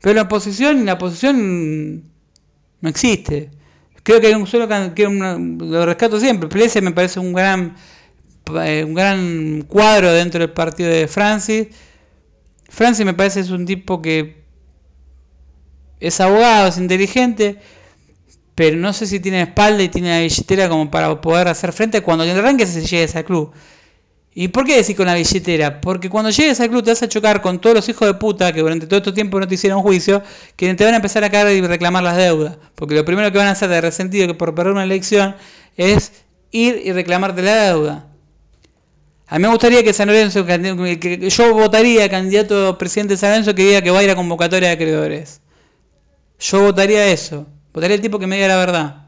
Pero la oposición, la oposición no existe. Creo que hay un solo que lo rescato siempre. Plese me parece un gran eh, un gran cuadro dentro del partido de Francis. Francis me parece es un tipo que es abogado, es inteligente, pero no sé si tiene espalda y tiene la billetera como para poder hacer frente cuando el arranque se llegue a ese club. ¿Y por qué decir con la billetera? Porque cuando llegues al club te vas a chocar con todos los hijos de puta que durante todo este tiempo no te hicieron juicio, que te van a empezar a caer y reclamar las deudas. Porque lo primero que van a hacer de resentido que por perder una elección es ir y reclamarte la deuda. A mí me gustaría que San Lorenzo, que yo votaría candidato presidente de San Lorenzo que diga que va a ir a convocatoria de acreedores. Yo votaría eso. Votaría el tipo que me diga la verdad.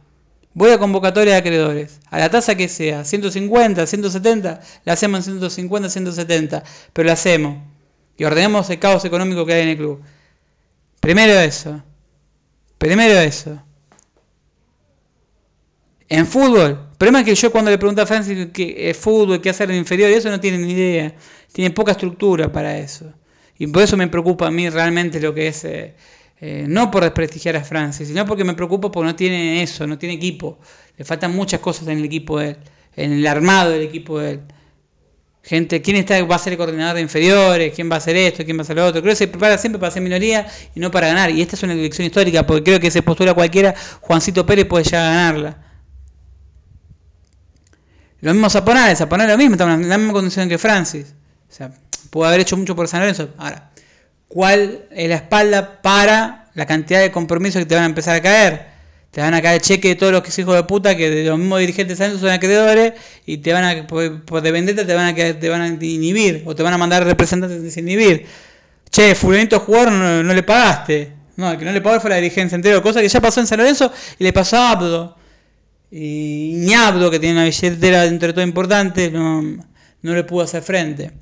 Voy a convocatoria de acreedores, a la tasa que sea, 150, 170, la hacemos en 150, 170, pero la hacemos. Y ordenemos el caos económico que hay en el club. Primero eso. Primero eso. En fútbol, el problema es que yo cuando le pregunto a Francis qué es fútbol, qué hacer en inferior, eso no tiene ni idea. Tiene poca estructura para eso. Y por eso me preocupa a mí realmente lo que es eh, eh, no por desprestigiar a Francia, sino porque me preocupo porque no tiene eso, no tiene equipo. Le faltan muchas cosas en el equipo de él, en el armado del equipo de él. Gente, ¿quién está, va a ser el coordinador de inferiores? ¿Quién va a hacer esto? ¿Quién va a hacer lo otro? Creo que se prepara siempre para ser minoría y no para ganar. Y esta es una elección histórica porque creo que se postura cualquiera, Juancito Pérez puede llegar a ganarla. Lo mismo Zaponal, Zaponal lo mismo, está en la misma condición que Francis. O sea, puede haber hecho mucho por San Lorenzo. Ahora, cuál es la espalda para la cantidad de compromisos que te van a empezar a caer. te van a caer cheque de todos los que es hijos de puta, que de los mismos dirigentes de son acreedores, y te van a, por, de vendetta te van a, te van a inhibir, o te van a mandar representantes desinhibir. Che, fulanito jugador no, no, le pagaste. No, el que no le pagó fue la dirigencia entera, cosa que ya pasó en San Lorenzo y le pasó a Abdo. Y Ñabdo, que tiene una billetera dentro de todo importante, no, no le pudo hacer frente.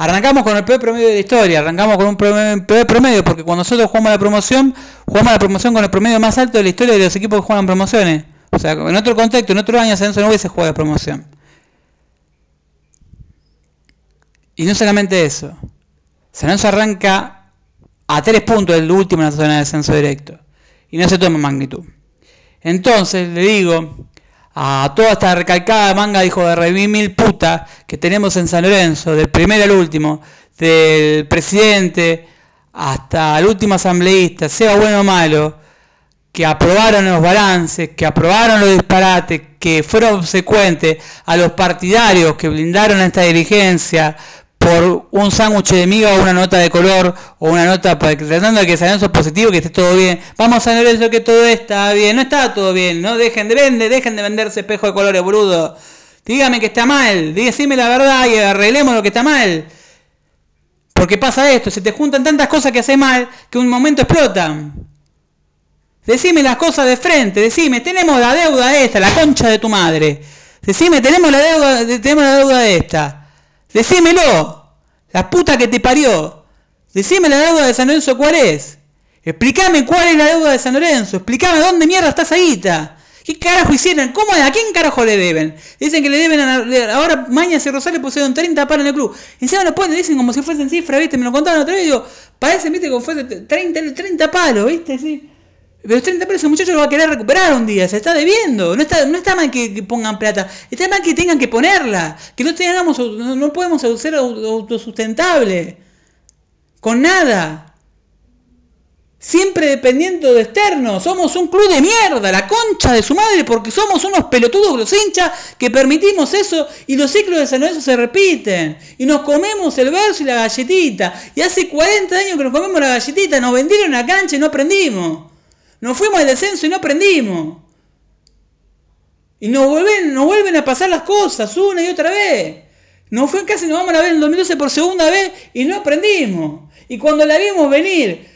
Arrancamos con el peor promedio de la historia, arrancamos con un peor promedio, porque cuando nosotros jugamos la promoción, jugamos la promoción con el promedio más alto de la historia de los equipos que juegan promociones. O sea, en otro contexto, en otro año, San no hubiese jugado la promoción. Y no solamente eso, San Lorenzo arranca a tres puntos del último en la zona de descenso directo. Y no se toma magnitud. Entonces, le digo, a toda esta recalcada manga dijo de revivir mil puta que tenemos en San Lorenzo, del primero al último, del presidente hasta el último asambleísta, sea bueno o malo, que aprobaron los balances, que aprobaron los disparates, que fueron obsecuentes a los partidarios que blindaron a esta dirigencia, por un sándwich de miga o una nota de color o una nota para tratando de que San Lorenzo positivo, que esté todo bien. Vamos a ver eso que todo está bien. No está todo bien, no dejen de vender, dejen de venderse espejo de colores, boludo. Dígame que está mal, dígame la verdad y arreglemos lo que está mal. Porque pasa esto, se te juntan tantas cosas que hace mal que un momento explotan. Decime las cosas de frente, decime, tenemos la deuda esta, la concha de tu madre. Decime, tenemos la deuda, tenemos la deuda esta. Decímelo. La puta que te parió. Decime la deuda de San Lorenzo cuál es. Explícame cuál es la deuda de San Lorenzo. Explícame dónde mierda está esa guita. ¿Qué carajo hicieron? ¿Cómo, ¿A quién carajo le deben? Dicen que le deben a, ahora Mañas y Rosales pusieron 30 palos en el club. Encima lo ponen, dicen como si fuesen cifras, ¿viste? Me lo contaron otra vez y digo, parece, ¿viste? Como fue 30, 30 palos, ¿viste? Sí. Pero 30 pesos ese muchacho lo va a querer recuperar un día, se está debiendo. No está, no está mal que, pongan plata, está mal que tengan que ponerla. Que no tengamos, no, podemos ser autosustentables. Con nada. Siempre dependiendo de externos. Somos un club de mierda, la concha de su madre, porque somos unos pelotudos los hinchas que permitimos eso y los ciclos de San Lorenzo se repiten. Y nos comemos el verso y la galletita. Y hace 40 años que nos comemos la galletita, nos vendieron la cancha y no aprendimos. Nos fuimos al descenso y no aprendimos. Y nos vuelven, nos vuelven a pasar las cosas una y otra vez. Nos fue casi, nos vamos a ver en el 2012 por segunda vez y no aprendimos. Y cuando la vimos venir,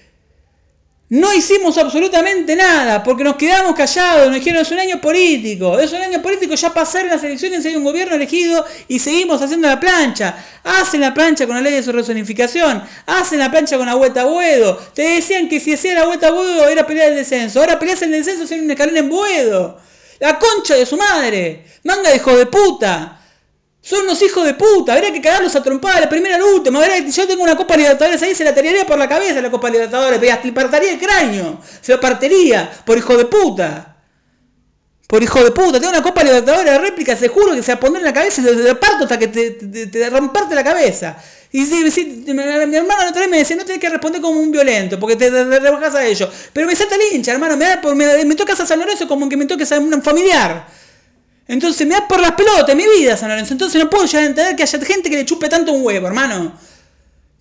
no hicimos absolutamente nada porque nos quedamos callados, nos dijeron es un año político, es un año político, ya pasaron las elecciones, hay un gobierno elegido y seguimos haciendo la plancha. Hacen la plancha con la ley de su resonificación, hacen la plancha con la vuelta a Buedo. Te decían que si hacía la vuelta a Buedo era pelear el descenso, ahora peleas el descenso sin un escalón en Buedo. La concha de su madre, manga de hijo de puta. Son unos hijos de puta, habría que cagarlos a trompada la primera al último. yo tengo una Copa Libertadores ahí, se la tiraría por la cabeza la Copa Libertadores, le partiría el cráneo, se lo partiría, por hijo de puta. Por hijo de puta, tengo una Copa Libertadores de réplica, se juro que se va a poner en la cabeza y te parto hasta que te, te, romparte la cabeza. Y si, mi, hermano otra vez me decía, no tenés que responder como un violento, porque te, rebajas a ellos. Pero me salta el hincha, hermano, me, da, me, me tocas a San Lorenzo como que me toques a un familiar. Entonces me da por las pelotas mi vida, San Lorenzo. Entonces no puedo llegar a entender que haya gente que le chupe tanto un huevo, hermano.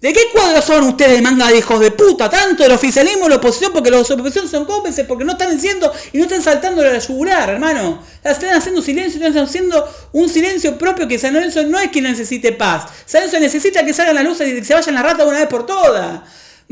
¿De qué cuadro son ustedes, manga de hijos de puta? Tanto el oficialismo la oposición, porque los oposición son cómplices, porque no están diciendo y no están saltando la yugular, hermano. Están haciendo silencio, están haciendo un silencio propio que San Lorenzo no es quien necesite paz. San Lorenzo necesita que salgan la luz y que se vayan la rata una vez por todas.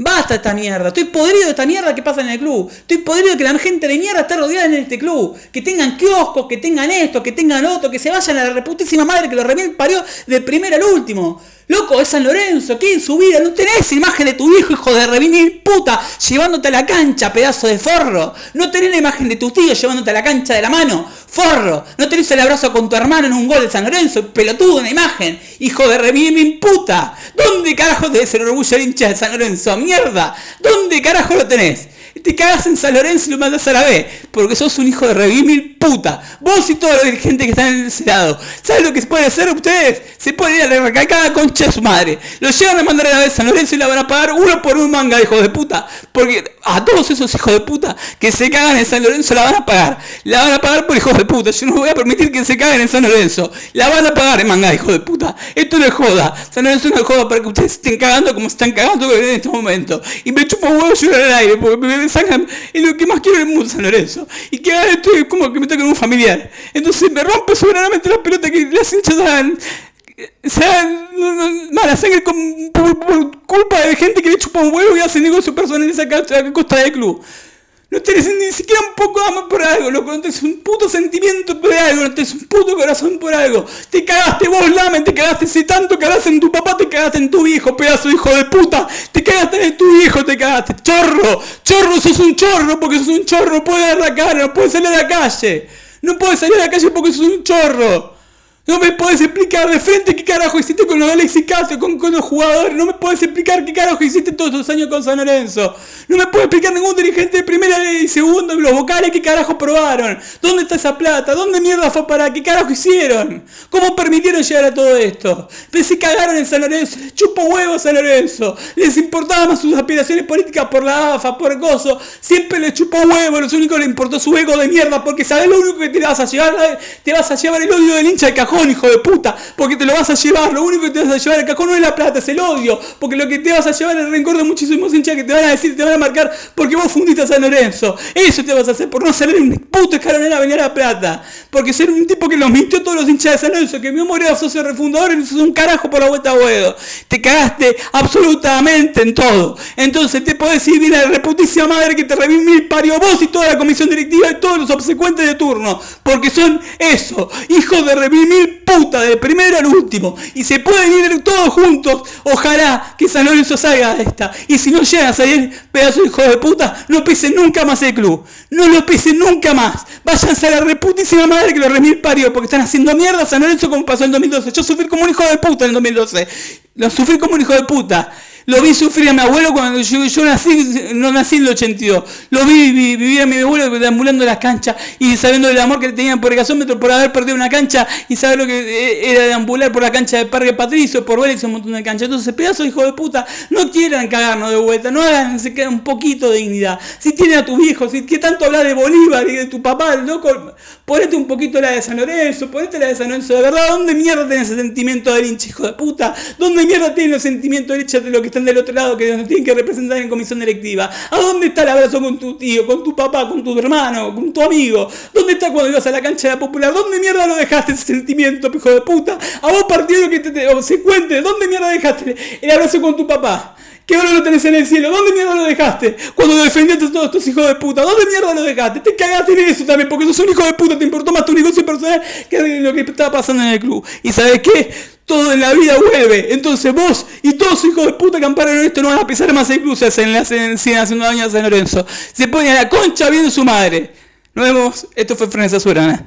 Basta esta mierda. Estoy podrido de esta mierda que pasa en el club. Estoy podrido de que la gente de mierda esté rodeada en este club. Que tengan kioscos, que tengan esto, que tengan otro, que se vayan a la reputísima madre que lo remil parió de primero al último. Loco, es San Lorenzo, ¿qué en su vida? No tenés imagen de tu hijo, hijo de revinil puta, llevándote a la cancha, pedazo de forro. No tenés la imagen de tu tío llevándote a la cancha de la mano, forro. No tenés el abrazo con tu hermano en un gol de San Lorenzo, pelotudo, una imagen, hijo de revinil puta. ¿Dónde carajo tenés el orgullo del hincha de San Lorenzo? ¡Mierda! ¿Dónde carajo lo tenés? Te cagas en San Lorenzo y lo mandas a la B, porque sos un hijo de revimil puta. Vos y todos los dirigentes que están en ese lado. ¿Saben lo que se puede hacer ustedes? Se puede ir a la recalcada concha de su madre. Lo llevan a mandar a la B San Lorenzo y la van a pagar uno por un manga, hijo de puta. Porque a todos esos hijos de puta que se cagan en San Lorenzo la van a pagar. La van a pagar por hijos de puta. Yo no voy a permitir que se caguen en San Lorenzo. La van a pagar en manga, hijo de puta. Esto no es joda. San Lorenzo no es joda para que ustedes estén cagando como se están cagando en este momento. Y me chupo huevo llorar al aire porque me es lo que más quiero en el mundo, San Lorenzo. Y que ahora estoy como que me toca un familiar. Entonces me rompe soberanamente la pelota que las hinchas dan. Se dan mala sangre con, por, por, culpa de gente que le chupa un huevo y hace negocio personal en esa costa del club. No tenés ni siquiera un poco de amor por algo, loco. No tenés un puto sentimiento por algo, no tenés un puto corazón por algo. Te cagaste vos, Lamen, te cagaste si tanto cagaste en tu papá, te cagaste en tu hijo, pedazo de hijo de puta. Te cagaste en tu hijo, te cagaste. Chorro, chorro, sos un chorro porque sos un chorro. Puedes dar la cara, no puedes salir a la calle. No puedes salir a la calle porque sos un chorro. No me puedes explicar de frente qué carajo hiciste con los Alexis Castro, con, con, los jugadores. No me puedes explicar qué carajo hiciste todos los años con San Lorenzo. No me puede explicar ningún dirigente de primera y segunda, los vocales qué carajo probaron. ¿Dónde está esa plata? ¿Dónde mierda fue para? ¿Qué carajo hicieron? ¿Cómo permitieron llegar a todo esto? Pero si cagaron en San Lorenzo, chupo huevo San Lorenzo. Les importaba más sus aspiraciones políticas por la AFA, por el gozo. Siempre les chupó huevo, lo único que le importó su ego de mierda, porque sabes lo único que te vas a llevar, te vas a llevar el odio del hincha de cajón hijo de puta, porque te lo vas a llevar. Lo único que te vas a llevar el cajón no es la plata, es el odio. Porque lo que te vas a llevar es el rencor de muchísimos hinchas que te van a decir, te van a marcar porque vos fundiste a San Lorenzo. Eso te vas a hacer por no salir un puto escalonera a venir a la plata. Porque ser un tipo que los mintió todos los hinchas de San Lorenzo, que mi amor era socio refundador y sos un carajo por la vuelta a huevo. Te cagaste absolutamente en todo. Entonces te podés ir a la reputísima madre que te revive mil parió vos y toda la comisión directiva y todos los obsecuentes de turno. Porque son eso, hijos de revivir puta, del primero al último. Y se pueden ir todos juntos. Ojalá que San Lorenzo salga de esta. Y si no llega a salir, pedazo de hijo de puta, no pisen nunca más el club. No lo pisen nunca más. Váyanse a la reputísima madre que lo remil parió. Porque están haciendo mierda San Lorenzo como pasó en 2012. Yo sufrí como un hijo de puta en 2012. Lo sufrí como un hijo de puta. Lo vi sufrir a mi abuelo cuando yo, nací, no nací en el 82. Lo vi, vi vivir a mi abuelo deambulando las canchas y sabiendo el amor que tenían por el gasómetro por haber perdido una cancha y saber lo que eh, era deambular por la cancha de Parque Patricio, por ver un montón de canchas. Entonces, pedazo hijo de puta, no quieran cagarnos de vuelta, no hagan se queda un poquito de dignidad. Si tienen a tus hijos, si que tanto hablas de Bolívar y de tu papá, loco, ponete un poquito la de San Lorenzo, ponete la de San Lorenzo, de verdad, ¿dónde mierda tenés ese sentimiento del hincha, hijo de puta? ¿Dónde mierda tienes el sentimiento del hincha de lo que está del otro lado que nos tienen que representar en comisión directiva. ¿A dónde está el abrazo con tu tío, con tu papá, con tu hermano, con tu amigo? ¿Dónde está cuando ibas a la cancha de la popular? ¿Dónde mierda lo dejaste ese sentimiento, hijo de puta? A vos partido que te, te se cuente, ¿dónde mierda dejaste el abrazo con tu papá? ¿Qué ahora lo tenés en el cielo? ¿Dónde mierda lo dejaste? Cuando defendiste a todos estos hijos de puta. ¿Dónde mierda lo dejaste? Te cagaste en eso también, porque sos un hijo de puta. Te importó más tu negocio personal que lo que estaba pasando en el club. ¿Y sabes qué? Todo en la vida vuelve. Entonces vos y todos hijos de puta que ampararon esto no van a pisar más el club. Se hacen, siguen haciendo daño a San Lorenzo. Se pone a la concha viendo su madre. Nos vemos. Esto fue Franesa Surana.